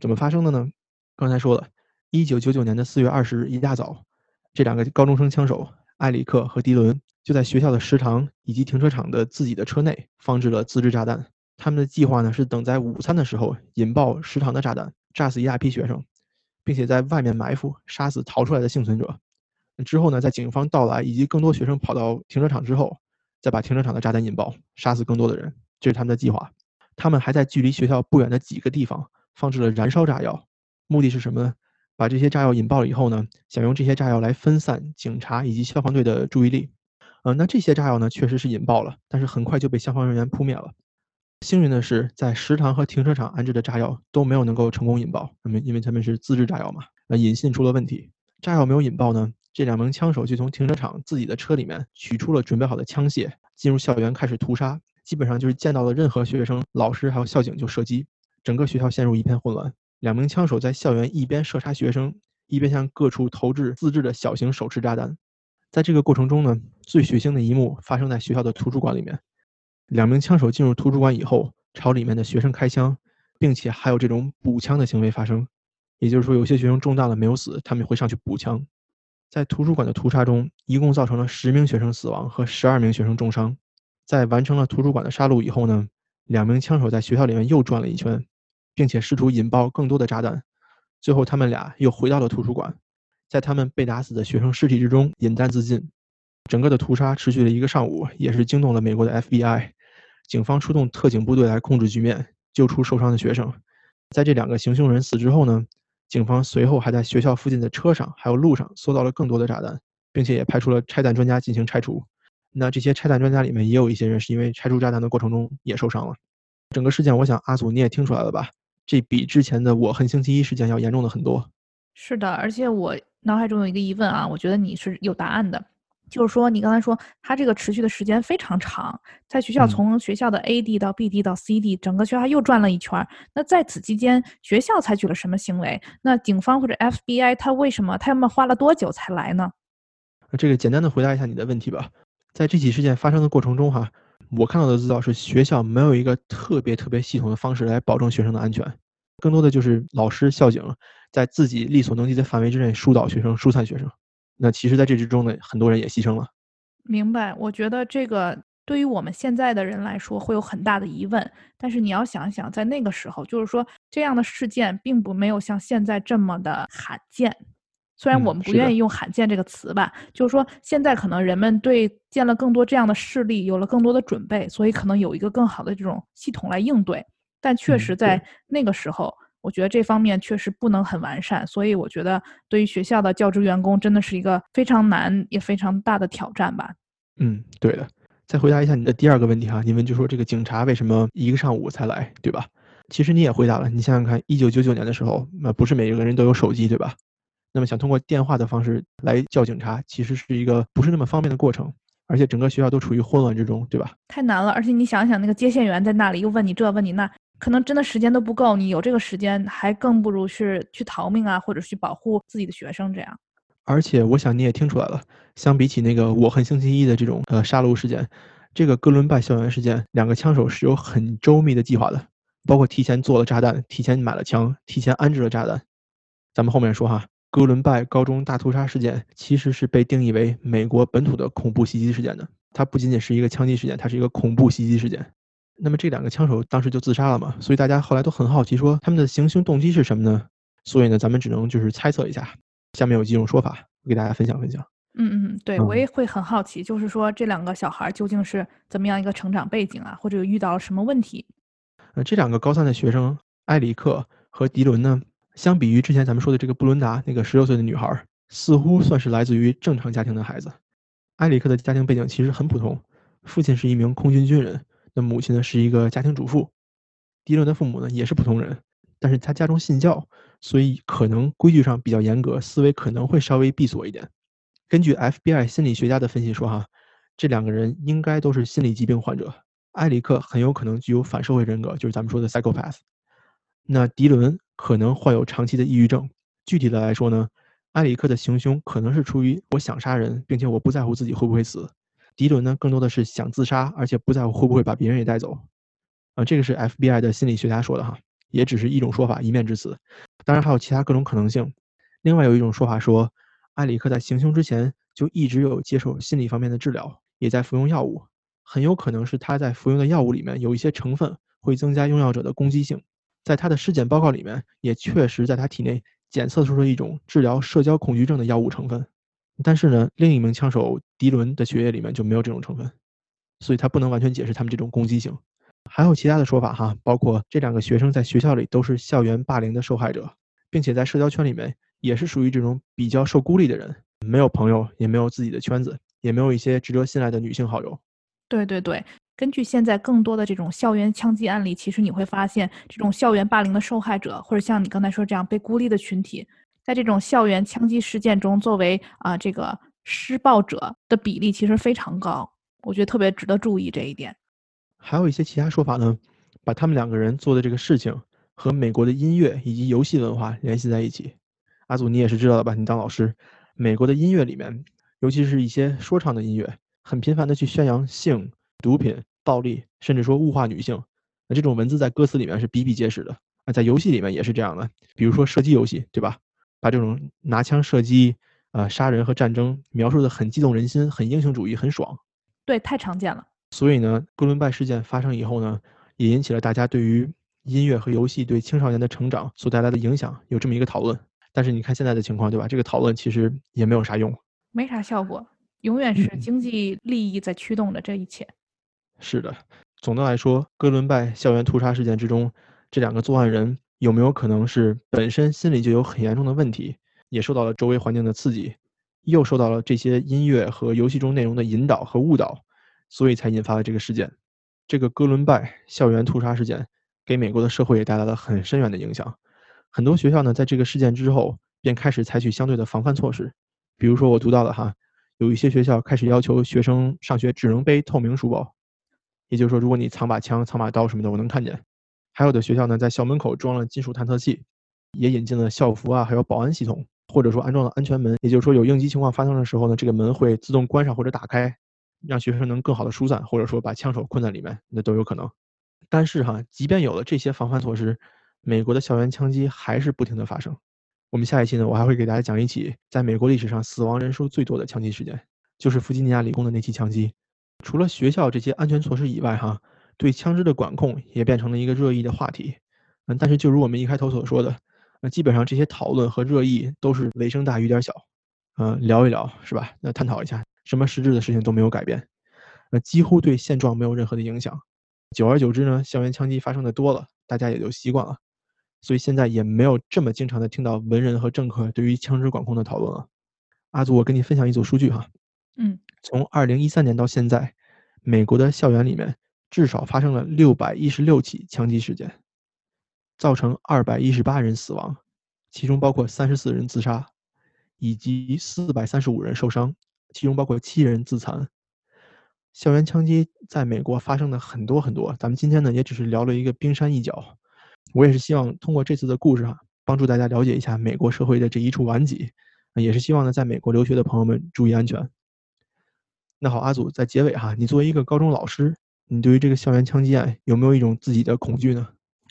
怎么发生的呢？刚才说了，一九九九年的四月二十日一大早，这两个高中生枪手埃里克和迪伦就在学校的食堂以及停车场的自己的车内放置了自制炸弹。他们的计划呢是等在午餐的时候引爆食堂的炸弹，炸死一大批学生，并且在外面埋伏，杀死逃出来的幸存者。之后呢，在警方到来以及更多学生跑到停车场之后，再把停车场的炸弹引爆，杀死更多的人。这是他们的计划。他们还在距离学校不远的几个地方放置了燃烧炸药。目的是什么呢？把这些炸药引爆了以后呢，想用这些炸药来分散警察以及消防队的注意力。呃，那这些炸药呢，确实是引爆了，但是很快就被消防人员扑灭了。幸运的是，在食堂和停车场安置的炸药都没有能够成功引爆，因为因为他们是自制炸药嘛，那引信出了问题，炸药没有引爆呢，这两名枪手就从停车场自己的车里面取出了准备好的枪械，进入校园开始屠杀，基本上就是见到了任何学生、老师还有校警就射击，整个学校陷入一片混乱。两名枪手在校园一边射杀学生，一边向各处投掷自制的小型手持炸弹。在这个过程中呢，最血腥的一幕发生在学校的图书馆里面。两名枪手进入图书馆以后，朝里面的学生开枪，并且还有这种补枪的行为发生。也就是说，有些学生中弹了没有死，他们会上去补枪。在图书馆的屠杀中，一共造成了十名学生死亡和十二名学生重伤。在完成了图书馆的杀戮以后呢，两名枪手在学校里面又转了一圈。并且试图引爆更多的炸弹，最后他们俩又回到了图书馆，在他们被打死的学生尸体之中饮弹自尽。整个的屠杀持续了一个上午，也是惊动了美国的 FBI。警方出动特警部队来控制局面，救出受伤的学生。在这两个行凶人死之后呢，警方随后还在学校附近的车上还有路上搜到了更多的炸弹，并且也派出了拆弹专家进行拆除。那这些拆弹专家里面也有一些人是因为拆除炸弹的过程中也受伤了。整个事件，我想阿祖你也听出来了吧？这比之前的我恨星期一事件要严重的很多。是的，而且我脑海中有一个疑问啊，我觉得你是有答案的，就是说你刚才说他这个持续的时间非常长，在学校从学校的 A 地到 B 地到 C 地，整个学校又转了一圈。那在此期间，学校采取了什么行为？那警方或者 FBI 他为什么他们花了多久才来呢？这个简单的回答一下你的问题吧。在这起事件发生的过程中，哈。我看到的资料是，学校没有一个特别特别系统的方式来保证学生的安全，更多的就是老师、校警在自己力所能及的范围之内疏导学生、疏散学生。那其实，在这之中呢，很多人也牺牲了。明白，我觉得这个对于我们现在的人来说会有很大的疑问，但是你要想想，在那个时候，就是说这样的事件并不没有像现在这么的罕见。虽然我们不愿意用“罕见”这个词吧，就是说现在可能人们对见了更多这样的事例有了更多的准备，所以可能有一个更好的这种系统来应对。但确实在那个时候，我觉得这方面确实不能很完善，所以我觉得对于学校的教职员工真的是一个非常难也非常大的挑战吧。嗯，对的。再回答一下你的第二个问题哈，你们就说这个警察为什么一个上午才来，对吧？其实你也回答了，你想想看，一九九九年的时候，那不是每个人都有手机，对吧？那么想通过电话的方式来叫警察，其实是一个不是那么方便的过程，而且整个学校都处于混乱之中，对吧？太难了，而且你想想，那个接线员在那里又问你这问你那，可能真的时间都不够。你有这个时间，还更不如是去逃命啊，或者去保护自己的学生这样。而且我想你也听出来了，相比起那个我恨星期一的这种呃杀戮事件，这个哥伦拜校园事件，两个枪手是有很周密的计划的，包括提前做了炸弹，提前买了枪，提前安置了炸弹。咱们后面说哈。哥伦拜高中大屠杀事件其实是被定义为美国本土的恐怖袭击事件的，它不仅仅是一个枪击事件，它是一个恐怖袭击事件。那么这两个枪手当时就自杀了嘛？所以大家后来都很好奇，说他们的行凶动机是什么呢？所以呢，咱们只能就是猜测一下。下面有几种说法，我给大家分享分享。嗯嗯，对我也会很好奇，就是说这两个小孩究竟是怎么样一个成长背景啊，或者遇到了什么问题？呃，这两个高三的学生埃里克和迪伦呢？相比于之前咱们说的这个布伦达那个十六岁的女孩，似乎算是来自于正常家庭的孩子。埃里克的家庭背景其实很普通，父亲是一名空军军人，那母亲呢是一个家庭主妇。迪伦的父母呢也是普通人，但是他家中信教，所以可能规矩上比较严格，思维可能会稍微闭锁一点。根据 FBI 心理学家的分析说，哈，这两个人应该都是心理疾病患者。埃里克很有可能具有反社会人格，就是咱们说的 psychopath。那迪伦。可能患有长期的抑郁症。具体的来说呢，埃里克的行凶可能是出于我想杀人，并且我不在乎自己会不会死。迪伦呢，更多的是想自杀，而且不在乎会不会把别人也带走。啊，这个是 FBI 的心理学家说的哈，也只是一种说法，一面之词。当然还有其他各种可能性。另外有一种说法说，埃里克在行凶之前就一直有接受心理方面的治疗，也在服用药物，很有可能是他在服用的药物里面有一些成分会增加用药者的攻击性。在他的尸检报告里面，也确实在他体内检测出了一种治疗社交恐惧症的药物成分。但是呢，另一名枪手迪伦的血液里面就没有这种成分，所以他不能完全解释他们这种攻击性。还有其他的说法哈，包括这两个学生在学校里都是校园霸凌的受害者，并且在社交圈里面也是属于这种比较受孤立的人，没有朋友，也没有自己的圈子，也没有一些值得信赖的女性好友。对对对，根据现在更多的这种校园枪击案例，其实你会发现，这种校园霸凌的受害者，或者像你刚才说这样被孤立的群体，在这种校园枪击事件中，作为啊这个施暴者的比例其实非常高，我觉得特别值得注意这一点。还有一些其他说法呢，把他们两个人做的这个事情和美国的音乐以及游戏文化联系在一起。阿祖，你也是知道的吧？你当老师，美国的音乐里面，尤其是一些说唱的音乐，很频繁的去宣扬性、毒品、暴力，甚至说物化女性。那这种文字在歌词里面是比比皆是的。那在游戏里面也是这样的，比如说射击游戏，对吧？把这种拿枪射击、呃杀人和战争描述的很激动人心，很英雄主义，很爽。对，太常见了。所以呢，哥伦拜事件发生以后呢，也引起了大家对于音乐和游戏对青少年的成长所带来的影响有这么一个讨论。但是你看现在的情况，对吧？这个讨论其实也没有啥用，没啥效果，永远是经济利益在驱动着这一切。是的，总的来说，哥伦拜校园屠杀事件之中，这两个作案人有没有可能是本身心里就有很严重的问题，也受到了周围环境的刺激，又受到了这些音乐和游戏中内容的引导和误导？所以才引发了这个事件，这个哥伦拜校园屠杀事件给美国的社会也带来了很深远的影响。很多学校呢，在这个事件之后便开始采取相对的防范措施，比如说我读到的哈，有一些学校开始要求学生上学只能背透明书包，也就是说，如果你藏把枪、藏把刀什么的，我能看见。还有的学校呢，在校门口装了金属探测器，也引进了校服啊，还有保安系统，或者说安装了安全门，也就是说，有应急情况发生的时候呢，这个门会自动关上或者打开。让学生能更好的疏散，或者说把枪手困在里面，那都有可能。但是哈，即便有了这些防范措施，美国的校园枪击还是不停的发生。我们下一期呢，我还会给大家讲一起在美国历史上死亡人数最多的枪击事件，就是弗吉尼亚理工的那起枪击。除了学校这些安全措施以外，哈，对枪支的管控也变成了一个热议的话题。嗯，但是就如我们一开头所说的，那基本上这些讨论和热议都是雷声大雨点小。嗯，聊一聊是吧？那探讨一下。什么实质的事情都没有改变，那几乎对现状没有任何的影响。久而久之呢，校园枪击发生的多了，大家也就习惯了，所以现在也没有这么经常的听到文人和政客对于枪支管控的讨论了。阿祖，我跟你分享一组数据哈，嗯，从二零一三年到现在，美国的校园里面至少发生了六百一十六起枪击事件，造成二百一十八人死亡，其中包括三十四人自杀，以及四百三十五人受伤。其中包括七人自残。校园枪击在美国发生的很多很多，咱们今天呢也只是聊了一个冰山一角。我也是希望通过这次的故事哈，帮助大家了解一下美国社会的这一处顽疾，也是希望呢在美国留学的朋友们注意安全。那好，阿祖在结尾哈，你作为一个高中老师，你对于这个校园枪击案有没有一种自己的恐惧呢？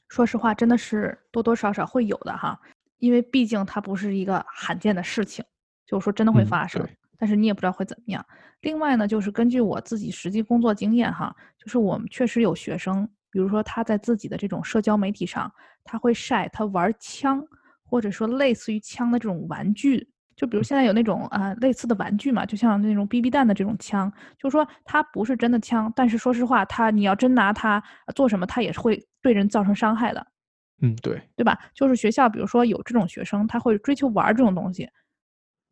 说实话，真的是多多少少会有的哈，因为毕竟它不是一个罕见的事情，就是说真的会发生。但是你也不知道会怎么样。另外呢，就是根据我自己实际工作经验哈，就是我们确实有学生，比如说他在自己的这种社交媒体上，他会晒他玩枪，或者说类似于枪的这种玩具。就比如现在有那种啊类似的玩具嘛，就像那种 BB 弹的这种枪，就是说它不是真的枪，但是说实话，它你要真拿它做什么，它也是会对人造成伤害的。嗯，对，对吧？就是学校，比如说有这种学生，他会追求玩这种东西。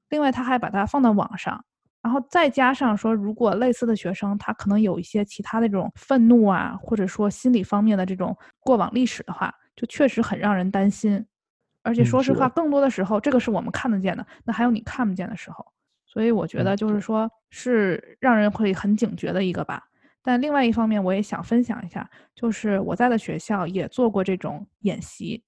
另外，他还把它放到网上，然后再加上说，如果类似的学生他可能有一些其他的这种愤怒啊，或者说心理方面的这种过往历史的话，就确实很让人担心。而且说实话，更多的时候，这个是我们看得见的，那还有你看不见的时候。所以我觉得就是说，是让人会很警觉的一个吧。但另外一方面，我也想分享一下，就是我在的学校也做过这种演习。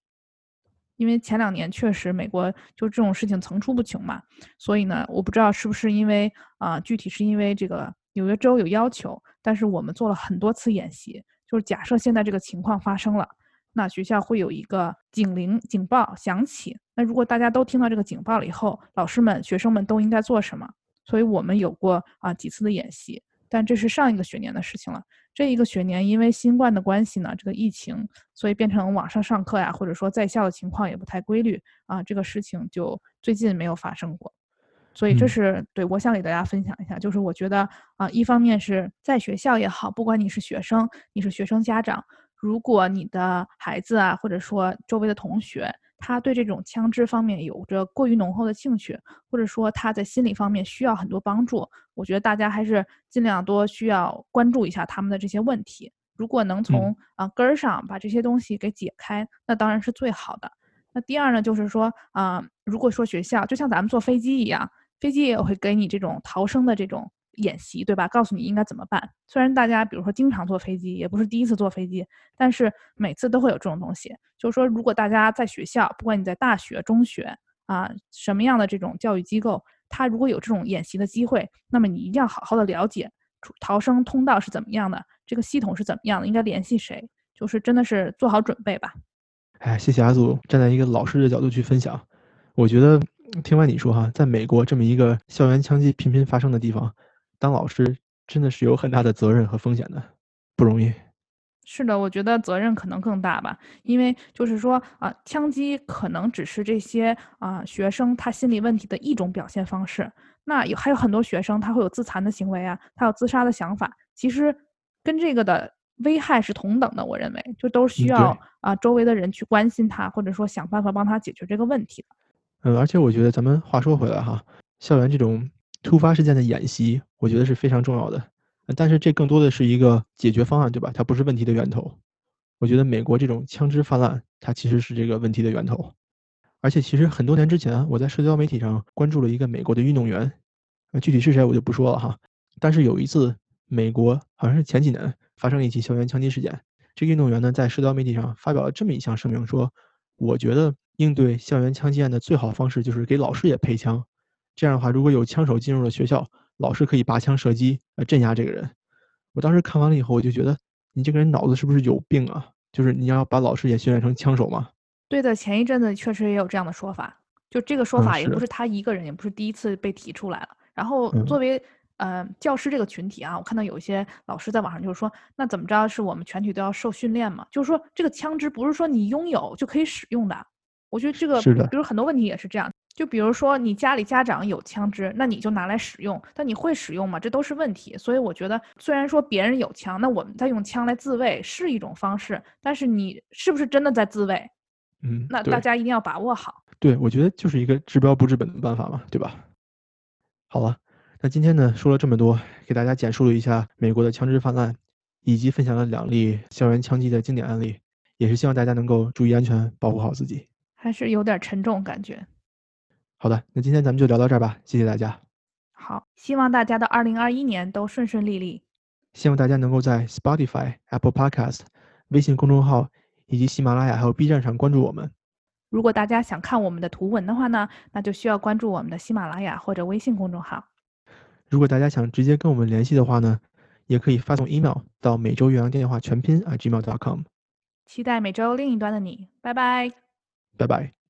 因为前两年确实美国就这种事情层出不穷嘛，所以呢，我不知道是不是因为啊，具体是因为这个纽约州有要求，但是我们做了很多次演习，就是假设现在这个情况发生了，那学校会有一个警铃警报响起。那如果大家都听到这个警报了以后，老师们、学生们都应该做什么？所以我们有过啊几次的演习，但这是上一个学年的事情了。这一个学年因为新冠的关系呢，这个疫情，所以变成网上上课呀，或者说在校的情况也不太规律啊，这个事情就最近没有发生过。所以这是对我想给大家分享一下，就是我觉得啊，一方面是在学校也好，不管你是学生，你是学生家长，如果你的孩子啊，或者说周围的同学，他对这种枪支方面有着过于浓厚的兴趣，或者说他在心理方面需要很多帮助，我觉得大家还是尽量多需要关注一下他们的这些问题。如果能从啊根儿上把这些东西给解开，那当然是最好的。那第二呢，就是说啊，如果说学校就像咱们坐飞机一样。飞机也会给你这种逃生的这种演习，对吧？告诉你应该怎么办。虽然大家比如说经常坐飞机，也不是第一次坐飞机，但是每次都会有这种东西。就是说，如果大家在学校，不管你在大学、中学啊什么样的这种教育机构，他如果有这种演习的机会，那么你一定要好好的了解逃生通道是怎么样的，这个系统是怎么样的，应该联系谁，就是真的是做好准备吧。哎，谢谢阿祖站在一个老师的角度去分享，我觉得。听完你说哈，在美国这么一个校园枪击频频发生的地方，当老师真的是有很大的责任和风险的，不容易。是的，我觉得责任可能更大吧，因为就是说啊，枪击可能只是这些啊学生他心理问题的一种表现方式。那有还有很多学生他会有自残的行为啊，他有自杀的想法，其实跟这个的危害是同等的。我认为就都需要啊周围的人去关心他，或者说想办法帮他解决这个问题的。嗯，而且我觉得咱们话说回来哈，校园这种突发事件的演习，我觉得是非常重要的。但是这更多的是一个解决方案，对吧？它不是问题的源头。我觉得美国这种枪支泛滥，它其实是这个问题的源头。而且其实很多年之前，我在社交媒体上关注了一个美国的运动员，呃，具体是谁我就不说了哈。但是有一次，美国好像是前几年发生了一起校园枪击事件，这个运动员呢在社交媒体上发表了这么一项声明，说：“我觉得。”应对校园枪击案的最好方式就是给老师也配枪，这样的话，如果有枪手进入了学校，老师可以拔枪射击，呃，镇压这个人。我当时看完了以后，我就觉得你这个人脑子是不是有病啊？就是你要把老师也训练成枪手吗？对的，前一阵子确实也有这样的说法，就这个说法也不是他一个人，也不是第一次被提出来了。然后作为呃教师这个群体啊，我看到有一些老师在网上就是说，那怎么着是我们全体都要受训练嘛？就是说这个枪支不是说你拥有就可以使用的。我觉得这个，比如很多问题也是这样，就比如说你家里家长有枪支，那你就拿来使用，但你会使用吗？这都是问题。所以我觉得，虽然说别人有枪，那我们在用枪来自卫是一种方式，但是你是不是真的在自卫？嗯，那大家一定要把握好。对，我觉得就是一个治标不治本的办法嘛，对吧？好了，那今天呢说了这么多，给大家简述了一下美国的枪支泛滥，以及分享了两例校园枪击的经典案例，也是希望大家能够注意安全，保护好自己。还是有点沉重感觉。好的，那今天咱们就聊到这儿吧，谢谢大家。好，希望大家的二零二一年都顺顺利利。希望大家能够在 Spotify、Apple Podcast、微信公众号以及喜马拉雅还有 B 站上关注我们。如果大家想看我们的图文的话呢，那就需要关注我们的喜马拉雅或者微信公众号。如果大家想直接跟我们联系的话呢，也可以发送 email 到每周岳阳电话全拼 gmail.com。期待每周另一端的你，拜拜。拜拜。